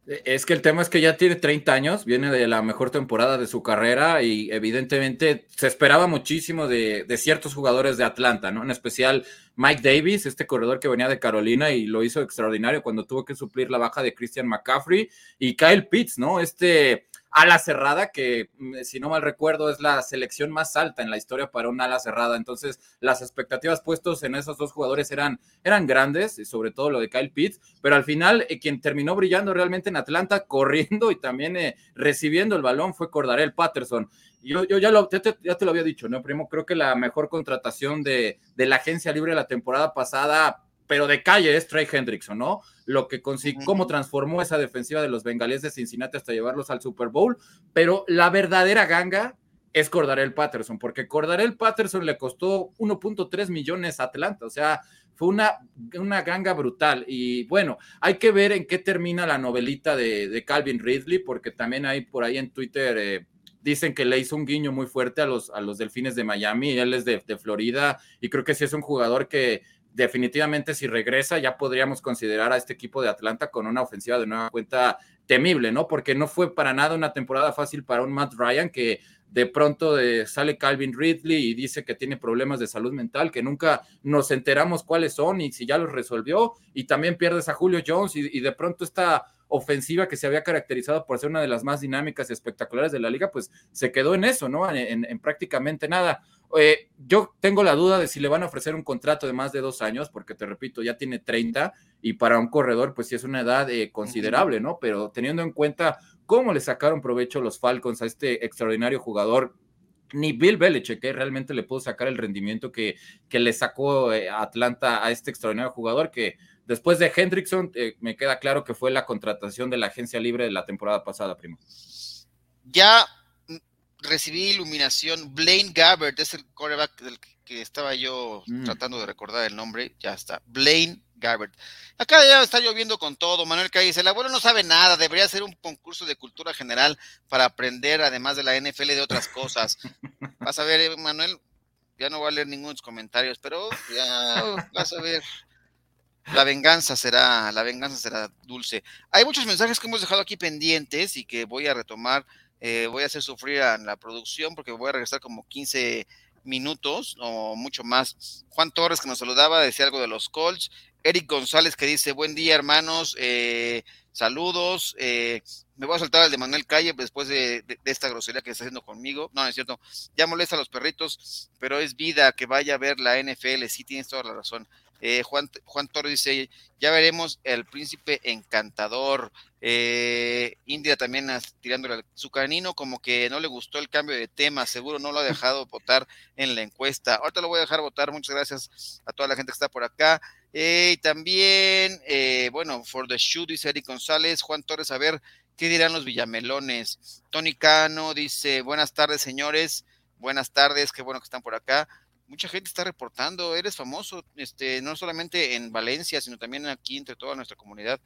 Es que el tema es que ya tiene 30 años, viene de la mejor temporada de su carrera y evidentemente se esperaba muchísimo de, ciertos jugadores de Atlanta, ¿no? En especial Mike Davis, este corredor que venía de Carolina y lo hizo extraordinario cuando tuvo que suplir la baja de Christian McCaffrey y Kyle Pitts, ¿no? Este ala cerrada, que mm, si no mal recuerdo es la selección más alta en la historia para un ala cerrada. Entonces, las expectativas puestos en esos dos jugadores eran, eran grandes, y sobre todo lo de Kyle Pitts, pero al final eh, quien terminó brillando realmente en Atlanta, corriendo y también eh, recibiendo el balón fue Cordarel Patterson. Yo, yo ya, lo, ya, te, lo había dicho, ¿no, Primo? Creo que la mejor contratación de, de la agencia libre de la temporada pasada pero de calle es Trey Hendrickson, ¿no? Lo que consiguió, cómo transformó esa defensiva de los bengalíes de Cincinnati hasta llevarlos al Super Bowl, pero la verdadera ganga es Cordarel Patterson, porque Cordarel Patterson le costó 1.3 millones a Atlanta, o sea, fue una, una ganga brutal. Y bueno, hay que ver en qué termina la novelita de, Calvin Ridley, porque también hay por ahí en Twitter... Eh, dicen que le hizo un guiño muy fuerte a los, a los delfines de Miami, él es de, de Florida y creo que sí es un jugador que definitivamente si regresa ya podríamos considerar a este equipo de Atlanta con una ofensiva de nueva cuenta temible, ¿no? Porque no fue para nada una temporada fácil para un Matt Ryan que de pronto eh, sale Calvin Ridley y dice que tiene problemas de salud mental, que nunca nos enteramos cuáles son y si ya los resolvió, y también pierdes a Julio Jones y, de pronto esta ofensiva que se había caracterizado por ser una de las más dinámicas y espectaculares de la liga, pues se quedó en eso, ¿no? en prácticamente nada. Eh, yo tengo la duda de si le van a ofrecer un contrato de más de dos años, porque te repito, ya tiene 30 y para un corredor, pues sí es una edad eh, considerable, ¿no? Pero teniendo en cuenta cómo le sacaron provecho los Falcons a este extraordinario jugador, ni Bill Belichick que realmente le pudo sacar el rendimiento que, que le sacó eh, Atlanta a este extraordinario jugador que después de Hendrickson me queda claro que fue la contratación de la agencia libre de la temporada pasada, primo. Ya recibí iluminación. Blaine Gabbert es el coreback del que estaba yo mm. tratando de recordar el nombre. Ya está. Blaine Gabbert. Acá ya está lloviendo con todo. Manuel Calle dice: El abuelo no sabe nada. Debería ser un concurso de cultura general para aprender, además de la NFL, de otras cosas. Vas a ver, eh, Manuel. Ya no voy a leer ningunos comentarios, pero ya vas a ver. La venganza será, la venganza será dulce. Hay muchos mensajes que hemos dejado aquí pendientes y que voy a retomar eh, voy a hacer sufrir a la producción porque voy a regresar como 15 minutos o mucho más. Juan Torres que nos saludaba, decía algo de los Colts. Eric González que dice, buen día hermanos, eh, saludos. Eh, me voy a saltar al de Manuel Calle después de, esta grosería que está haciendo conmigo. No, no es cierto. Ya molesta a los perritos, pero es vida que vaya a ver la NFL. Sí, tienes toda la razón. Eh, Juan, Juan Torres dice, ya veremos el príncipe encantador. Eh, India también tirándole su canino, como que no le gustó el cambio de tema, seguro no lo ha dejado votar en la encuesta. Ahorita lo voy a dejar votar, muchas gracias a toda la gente que está por acá. Eh, y también, bueno, for the shoot, dice Eric González, Juan Torres, a ver, ¿qué dirán los villamelones? Tony Cano dice, buenas tardes, señores, buenas tardes, qué bueno que están por acá mucha gente está reportando, eres famoso, este, no solamente en Valencia, sino también aquí entre toda nuestra comunidad.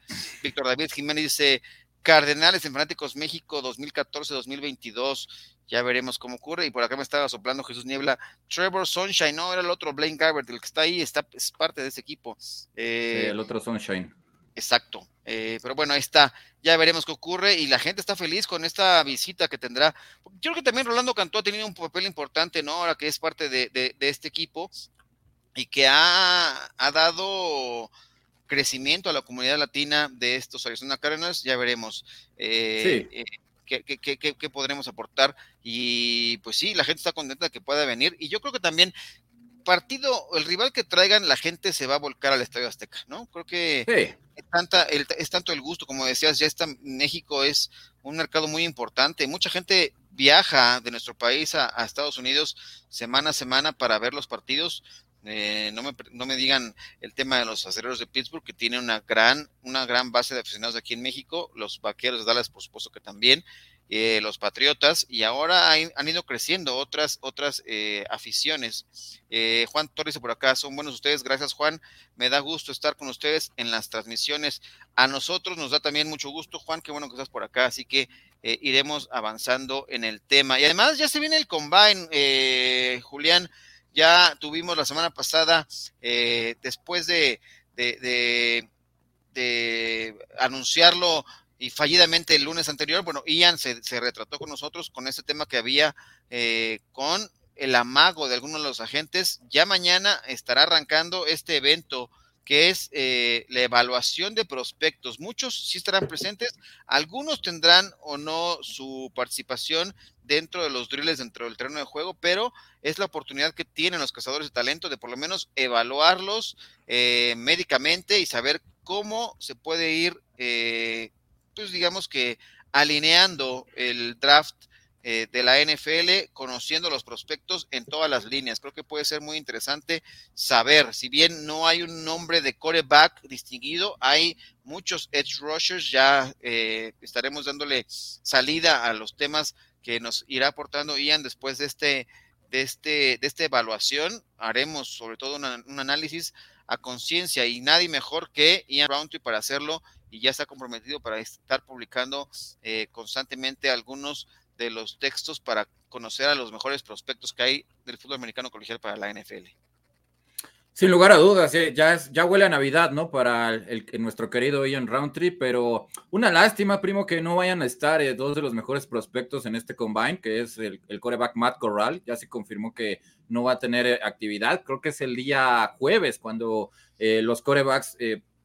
Víctor David Jiménez dice, Cardenales en Fanáticos México 2014-2022, ya veremos cómo ocurre. Y por acá me estaba soplando Jesús Niebla, Trevor Sunshine, no, era el otro Blaine Gabbert, el que está ahí, está, es parte de ese equipo. Eh, el otro Sunshine. Exacto. Eh, pero bueno, ahí está. Ya veremos qué ocurre y la gente está feliz con esta visita que tendrá. Yo creo que también Rolando Cantó ha tenido un papel importante, ¿no? Ahora que es parte de, este equipo y que ha, dado crecimiento a la comunidad latina de estos Arizona Cardinals. Ya veremos. Eh, eh, qué, podremos aportar. Y pues sí, la gente está contenta de que pueda venir. Y yo creo que también partido, el rival que traigan, la gente se va a volcar al Estadio Azteca, ¿no? Creo que es, tanta, es tanto el gusto, como decías, ya está, México es un mercado muy importante. Mucha gente viaja de nuestro país a, Estados Unidos semana a semana para ver los partidos. Eh, no, me, no me digan el tema de los acereros de Pittsburgh, que tiene una gran, una gran base de aficionados aquí en México, los vaqueros de Dallas, por supuesto que también, eh, los Patriotas, y ahora han ido creciendo otras, otras eh, aficiones. Eh, Juan Torres por acá, son buenos ustedes, gracias Juan, me da gusto estar con ustedes en las transmisiones. A nosotros nos da también mucho gusto, Juan, qué bueno que estás por acá, así que iremos avanzando en el tema. Y además ya se viene el combine, Julián, ya tuvimos la semana pasada, después de, de, de anunciarlo y fallidamente el lunes anterior, bueno, Ian se, retrató con nosotros con ese tema que había eh, con el amago de algunos de los agentes. Ya mañana estará arrancando este evento que es eh, la evaluación de prospectos. Muchos sí estarán presentes, algunos tendrán o no su participación dentro de los drills, dentro del terreno de juego, pero es la oportunidad que tienen los cazadores de talento de por lo menos evaluarlos eh, médicamente y saber cómo se puede ir pues digamos que alineando el draft eh, de la NFL, conociendo los prospectos en todas las líneas. Creo que puede ser muy interesante saber, si bien no hay un nombre de coreback distinguido, hay muchos edge rushers, ya eh, estaremos dándole salida a los temas que nos irá aportando Ian después de este de este de esta evaluación haremos sobre todo un análisis a conciencia y nadie mejor que Ian Roundtree para hacerlo y ya está comprometido para estar publicando eh, constantemente algunos de los textos para conocer a los mejores prospectos que hay del fútbol americano colegial para la NFL. Sin lugar a dudas, eh, ya, es, ya huele a Navidad, ¿no? Para el, nuestro querido Ian Roundtree, pero una lástima, primo, que no vayan a estar eh, dos de los mejores prospectos en este combine, que es el, el coreback Matt Corral. Ya se confirmó que no va a tener eh, actividad. Creo que es el día jueves cuando los corebacks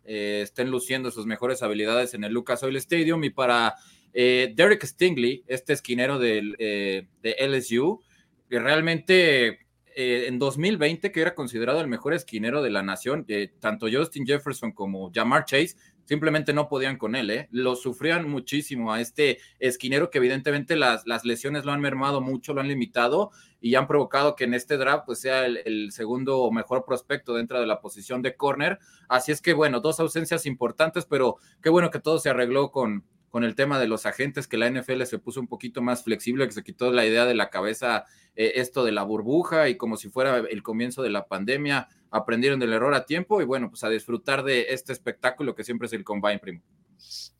estén luciendo sus mejores habilidades en el Lucas Oil Stadium. Y para Derek Stingley, este esquinero del, de LSU, que realmente eh, en 2020, que era considerado el mejor esquinero de la nación, eh, tanto Justin Jefferson como Jamar Chase simplemente no podían con él, ¿eh? Lo sufrían muchísimo a este esquinero que evidentemente las, las, lesiones lo han mermado mucho, lo han limitado y han provocado que en este draft pues sea el, segundo mejor prospecto dentro de la posición de corner. Así es que bueno, dos ausencias importantes, pero qué bueno que todo se arregló con, con el tema de los agentes, que la NFL se puso un poquito más flexible, que se quitó la idea de la cabeza eh, esto de la burbuja y como si fuera el comienzo de la pandemia, aprendieron del error a tiempo y bueno, pues a disfrutar de este espectáculo que siempre es el Combine, primo.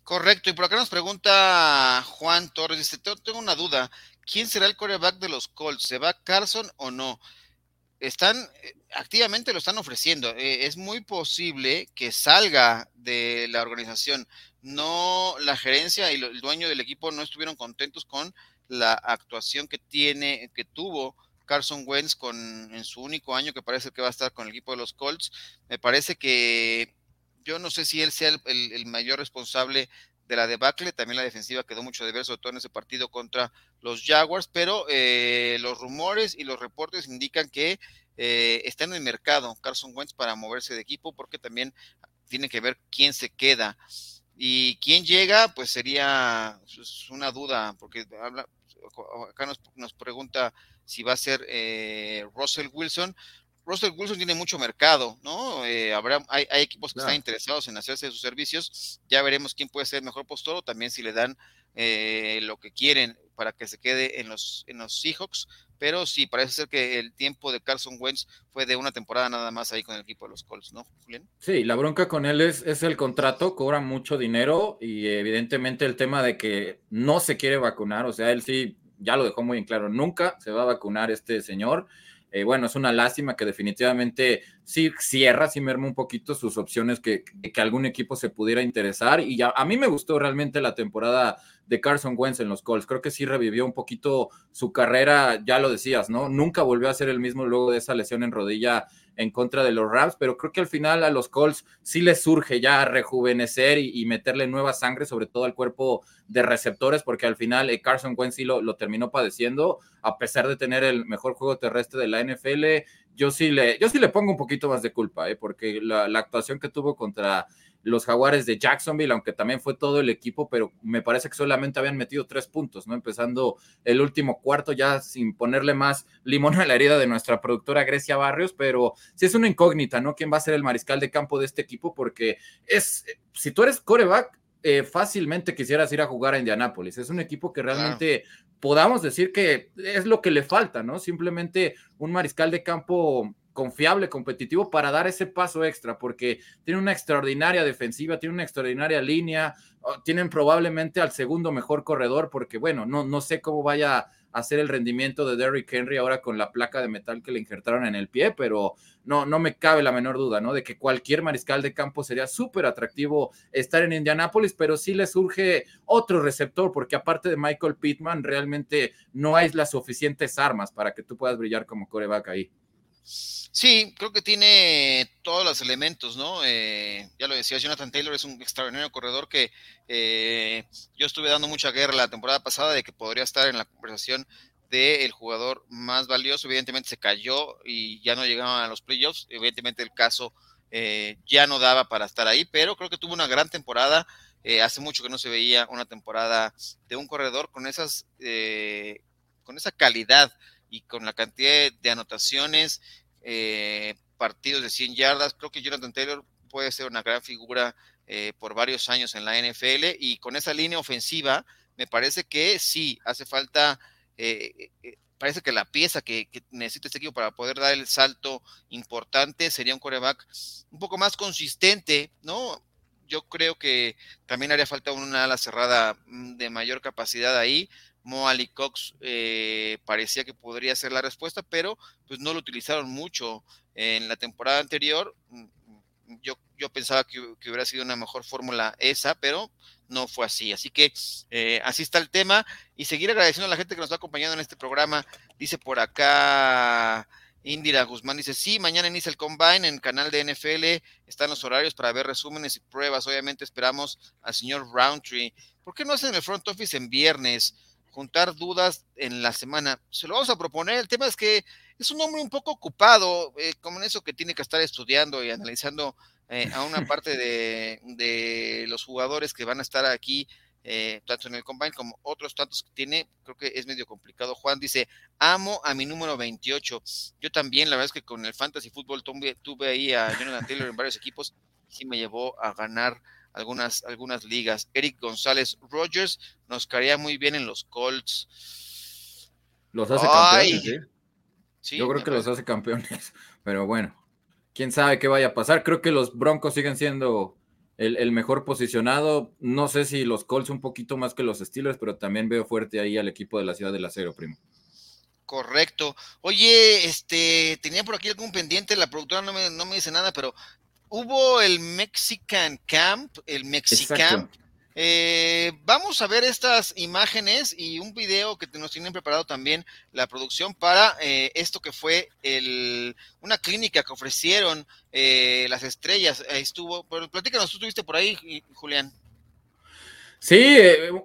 Correcto, y por acá nos pregunta Juan Torres, dice, tengo una duda, ¿quién será el coreback de los Colts? ¿Se va Carson o no? Están, eh, activamente lo están ofreciendo. Eh, es muy posible que salga de la organización no la gerencia y el dueño del equipo no estuvieron contentos con la actuación que tiene, que tuvo Carson Wentz con en su único año que parece que va a estar con el equipo de los Colts. Me parece que yo no sé si él sea el, mayor responsable de la debacle, también la defensiva quedó mucho de ver, sobre todo en ese partido contra los Jaguars, pero eh, los rumores y los reportes indican que eh, está en el mercado Carson Wentz para moverse de equipo, porque también tiene que ver quién se queda. Y quién llega, pues sería pues, una duda, porque habla, acá nos, nos pregunta si va a ser eh, Russell Wilson. Russell Wilson tiene mucho mercado, ¿no? Eh, habrá, hay, hay, equipos que están interesados en hacerse sus servicios. Ya veremos quién puede ser el mejor postor o también si le dan eh, lo que quieren para que se quede en los, en los Seahawks pero sí, parece ser que el tiempo de Carson Wentz fue de una temporada nada más ahí con el equipo de los Colts, ¿no, Julián? Sí, la bronca con él es, es el contrato, cobra mucho dinero y evidentemente el tema de que no se quiere vacunar, o sea, él sí ya lo dejó muy en claro, nunca se va a vacunar este señor. Eh, bueno, es una lástima que definitivamente sí cierra, sí merma un poquito sus opciones que, que, algún equipo se pudiera interesar. Y ya, a mí me gustó realmente la temporada de Carson Wentz en los Colts. Creo que sí revivió un poquito su carrera, ya lo decías, ¿no? Nunca volvió a ser el mismo luego de esa lesión en rodilla en contra de los Rams, pero creo que al final a los Colts sí les surge ya rejuvenecer y, meterle nueva sangre, sobre todo al cuerpo de receptores, porque al final eh, Carson Wentz sí lo, lo, terminó padeciendo, a pesar de tener el mejor juego terrestre de la NFL. Yo sí le, yo sí le pongo un poquito más de culpa, ¿eh? porque la, la actuación que tuvo contra los Jaguares de Jacksonville, aunque también fue todo el equipo, pero me parece que solamente habían metido tres puntos, ¿no? Empezando el último cuarto ya sin ponerle más limón a la herida de nuestra productora Grecia Barrios, pero sí es una incógnita, ¿no? ¿Quién va a ser el mariscal de campo de este equipo? Porque es, si tú eres coreback, eh, fácilmente quisieras ir a jugar a Indianápolis. Es un equipo que realmente podamos decir que es lo que le falta, ¿no? Simplemente un mariscal de campo confiable, competitivo para dar ese paso extra, porque tiene una extraordinaria defensiva, tiene una extraordinaria línea, tienen probablemente al segundo mejor corredor, porque bueno, no, no sé cómo vaya a ser el rendimiento de Derrick Henry ahora con la placa de metal que le injertaron en el pie, pero no, no me cabe la menor duda, ¿no? De que cualquier mariscal de campo sería súper atractivo estar en Indianápolis, pero sí le surge otro receptor, porque aparte de Michael Pittman, realmente no hay las suficientes armas para que tú puedas brillar como coreback ahí. Sí, creo que tiene todos los elementos, ¿no? Eh, ya lo decía, Jonathan Taylor es un extraordinario corredor que eh, yo estuve dando mucha guerra la temporada pasada de que podría estar en la conversación del jugador más valioso. Evidentemente se cayó y ya no llegaban a los playoffs. Evidentemente el caso eh, ya no daba para estar ahí, pero creo que tuvo una gran temporada. hace mucho que no se veía una temporada de un corredor con esas, con esa calidad y con la cantidad de, anotaciones, eh, partidos de 100 yardas, creo que Jonathan Taylor puede ser una gran figura eh, por varios años en la NFL y con esa línea ofensiva me parece que sí, hace falta, eh, eh, parece que la pieza que, necesita este equipo para poder dar el salto importante sería un coreback un poco más consistente, ¿no? Yo creo que también haría falta una ala cerrada mm, de mayor capacidad ahí. Mo Ali Cox eh, parecía que podría ser la respuesta, pero pues no lo utilizaron mucho en la temporada anterior. Mm, yo, yo pensaba que, hubiera sido una mejor fórmula esa, pero no fue así. Así que eh, así está el tema. Y seguir agradeciendo a la gente que nos está acompañando en este programa. Dice por acá Indira Guzmán, dice, sí, mañana inicia el Combine en el canal de NFL. Están los horarios para ver resúmenes y pruebas. Obviamente esperamos al señor Roundtree. ¿Por qué no hacen el front office en viernes? Juntar dudas en la semana. Se lo vamos a proponer. El tema es que es un hombre un poco ocupado, eh, como en eso que tiene que estar estudiando y analizando eh, a una parte de, los jugadores que van a estar aquí, eh, tanto en el combine como otros tantos que tiene, creo que es medio complicado. Juan dice, amo a mi número 28. Yo también, la verdad es que con el fantasy fútbol tuve, ahí a Jonathan Taylor en varios equipos, sí me llevó a ganar algunas, algunas ligas. Eric González Rogers nos caería muy bien en los Colts. Los hace campeones, yo creo que los hace campeones, pero bueno, quién sabe qué vaya a pasar. Creo que los Broncos siguen siendo el, mejor posicionado. No sé si los Colts un poquito más que los Steelers, pero también veo fuerte ahí al equipo de la Ciudad del Acero, primo. Correcto. Oye, este, tenía por aquí algún pendiente, la productora no me, no me dice nada, pero hubo el Mexican Camp, el Mexicamp. Eh, vamos a ver estas imágenes y un video que nos tienen preparado también la producción para eh, esto que fue el, una clínica que ofrecieron eh, las estrellas. Ahí estuvo, pero platícanos, tú estuviste por ahí, Julián. Sí,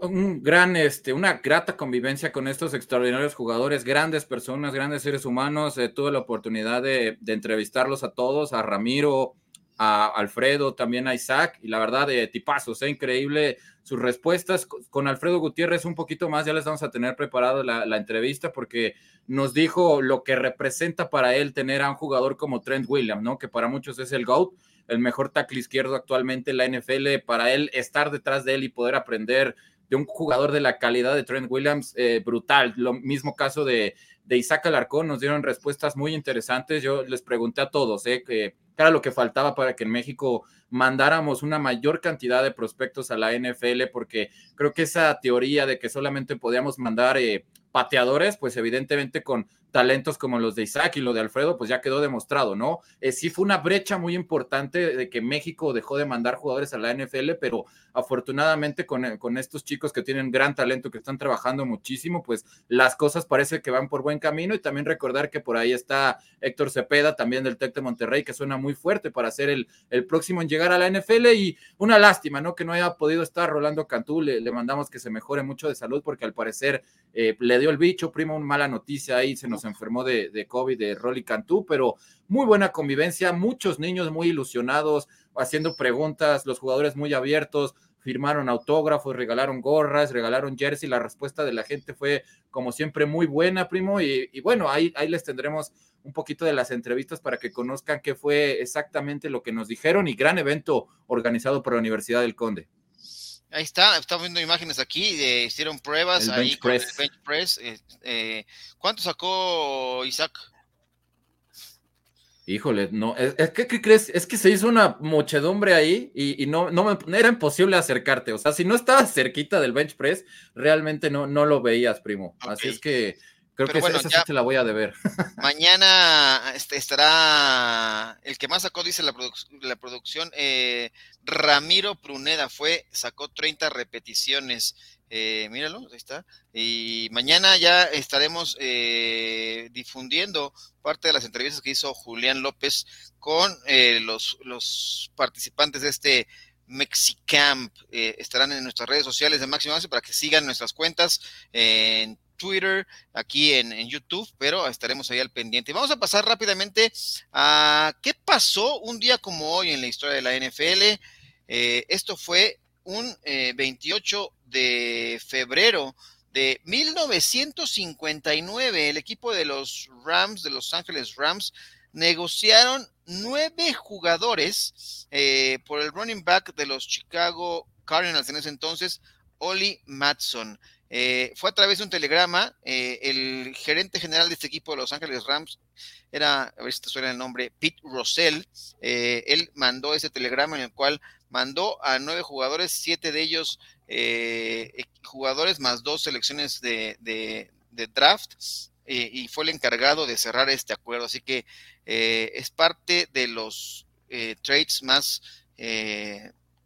un gran, este, una grata convivencia con estos extraordinarios jugadores, grandes personas, grandes seres humanos. tuve la oportunidad de, de entrevistarlos a todos, a Ramiro, a Alfredo, también a Isaac, y la verdad, de tipazos, ¿eh? increíble sus respuestas. Con Alfredo Gutiérrez un poquito más, ya les vamos a tener preparado la, entrevista porque nos dijo lo que representa para él tener a un jugador como Trent Williams, ¿no? Que para muchos es el GOAT, el mejor tackle izquierdo actualmente en la NFL, para él estar detrás de él y poder aprender de un jugador de la calidad de Trent Williams, eh, brutal. Lo mismo caso de, de Isaac Alarcón, nos dieron respuestas muy interesantes. Yo les pregunté a todos, ¿eh? Que era lo que faltaba para que en México mandáramos una mayor cantidad de prospectos a la NFL, porque creo que esa teoría de que solamente podíamos mandar eh, pateadores, pues evidentemente con talentos como los de Isaac y lo de Alfredo, pues ya quedó demostrado, ¿no? Eh, sí fue una brecha muy importante de que México dejó de mandar jugadores a la NFL, pero afortunadamente con, eh, con, estos chicos que tienen gran talento, que están trabajando muchísimo, pues las cosas parece que van por buen camino y también recordar que por ahí está Héctor Cepeda, también del TEC de Monterrey, que suena muy fuerte para ser el, el próximo en llegar a la NFL y una lástima, ¿no? Que no haya podido estar Rolando Cantú, le, mandamos que se mejore mucho de salud porque al parecer eh, le dio el bicho, primo, una mala noticia ahí, se nos enfermó de, de COVID, de Rolly Cantú, pero muy buena convivencia, muchos niños muy ilusionados, haciendo preguntas, los jugadores muy abiertos, firmaron autógrafos, regalaron gorras, regalaron jersey, la respuesta de la gente fue como siempre muy buena, primo, y, y bueno, ahí, ahí les tendremos un poquito de las entrevistas para que conozcan qué fue exactamente lo que nos dijeron y gran evento organizado por la Universidad del Conde. Ahí está, estamos viendo imágenes aquí, de, hicieron pruebas ahí con el bench press. Eh, eh, ¿Cuánto sacó Isaac? Híjole, no, es, que, ¿qué crees? Es que se hizo una muchedumbre ahí y, no, no me, era imposible acercarte. O sea, si no estabas cerquita del bench press, realmente no, no lo veías, primo. Así es que Creo que esa, sí te la voy a deber. Mañana este, estará el que más sacó, dice la, la producción, eh, Ramiro Pruneda fue, sacó 30 repeticiones. Eh, míralo, ahí está. Y mañana ya estaremos eh, difundiendo parte de las entrevistas que hizo Julián López con los, los participantes de este Mexicamp. estarán en nuestras redes sociales de Máximo Avance para que sigan nuestras cuentas en Twitter, aquí en, YouTube, pero estaremos ahí al pendiente. Vamos a pasar rápidamente a qué pasó un día como hoy en la historia de la NFL. Eh, esto fue un 28 eh, de febrero de 1959. El equipo de los Rams, de Los Ángeles Rams, negociaron nueve jugadores eh, por el running back de los Chicago Cardinals en ese entonces, Oli Matson. Eh, fue a través de un telegrama, eh, el gerente general de este equipo de Los Ángeles Rams era, a ver si te suena el nombre, Pete Russell. Eh, él mandó ese telegrama en el cual mandó a nueve jugadores, siete de ellos jugadores más dos selecciones de, de, de draft, y fue el encargado de cerrar este acuerdo. Así que es parte de los trades más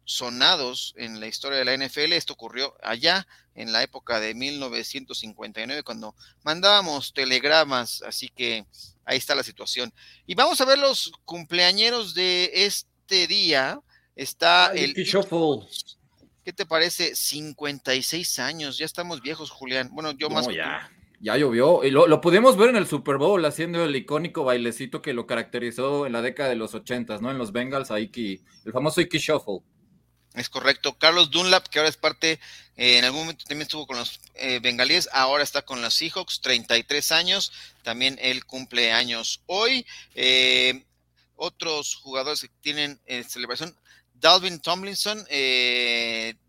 sonados en la historia de la NFL. Esto ocurrió allá en la época de 1959 cuando mandábamos telegramas, así que ahí está la situación. Y vamos a ver los cumpleañeros de este día. Está el... ¿Qué te parece? 56 años, ya estamos viejos, Julián. Bueno, yo más... Ya. Ya llovió, y lo, pudimos ver en el Super Bowl haciendo el icónico bailecito que lo caracterizó en la década de los ochentas, ¿no? En los Bengals, ahí el famoso Iki Shuffle. Es correcto. Carlos Dunlap, que ahora es parte, eh, en algún momento también estuvo con los eh, bengalíes, ahora está con los Seahawks, 33 años. También él cumple años hoy. Eh, otros jugadores que tienen celebración. Dalvin Tomlinson,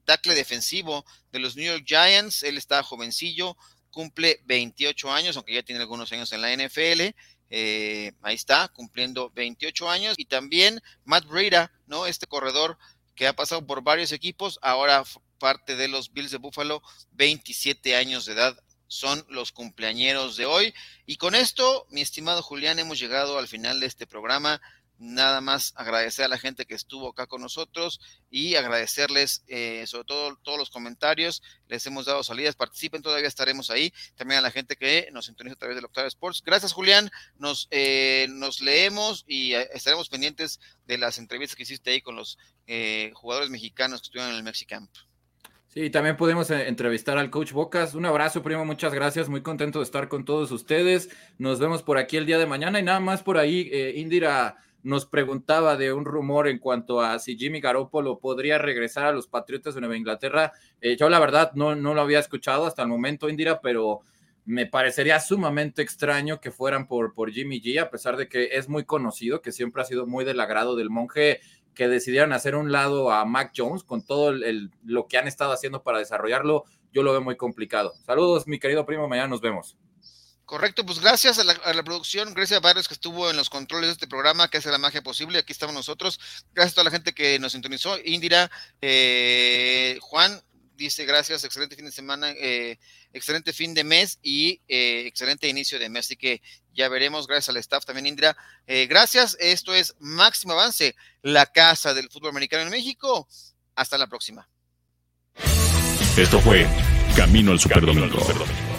tackle defensivo de los New York Giants. Él está jovencillo, cumple 28 años, aunque ya tiene algunos años en la NFL. ahí está, cumpliendo 28 años. Y también Matt Breida, ¿no? Este corredor que ha pasado por varios equipos, ahora parte de los Bills de Buffalo, 27 años de edad son los cumpleañeros de hoy. Y con esto, mi estimado Julián, hemos llegado al final de este programa nada más agradecer a la gente que estuvo acá con nosotros y agradecerles eh, sobre todo todos los comentarios. Les hemos dado salidas, participen, todavía estaremos ahí. También a la gente que nos sintoniza a través del Octavio Sports. Gracias, Julián. Nos, eh, nos leemos y eh, estaremos pendientes de las entrevistas que hiciste ahí con los jugadores mexicanos que estuvieron en el Mexicamp. Sí, también podemos entrevistar al coach Bocas. Un abrazo, primo, muchas gracias. Muy contento de estar con todos ustedes. Nos vemos por aquí el día de mañana y nada más por ahí, Indira nos preguntaba de un rumor en cuanto a si Jimmy Garoppolo podría regresar a los Patriotas de Nueva Inglaterra. Eh, yo la verdad no, no lo había escuchado hasta el momento, Indira, pero me parecería sumamente extraño que fueran por, por Jimmy G, a pesar de que es muy conocido, que siempre ha sido muy del agrado del monje, que decidieran hacer un lado a Mac Jones con todo lo que han estado haciendo para desarrollarlo. Yo lo veo muy complicado. Saludos, mi querido primo, mañana nos vemos. Correcto, pues gracias a la, producción, gracias a varios que estuvo en los controles de este programa, que hace la magia posible. Aquí estamos nosotros. Gracias a toda la gente que nos sintonizó. Indira, eh, Juan, dice gracias, excelente fin de semana, eh, excelente fin de mes y eh, excelente inicio de mes. Así que ya veremos, gracias al staff también, Indira. gracias, esto es Máximo Avance, la casa del fútbol americano en México. Hasta la próxima. Esto fue Camino al Superdomingo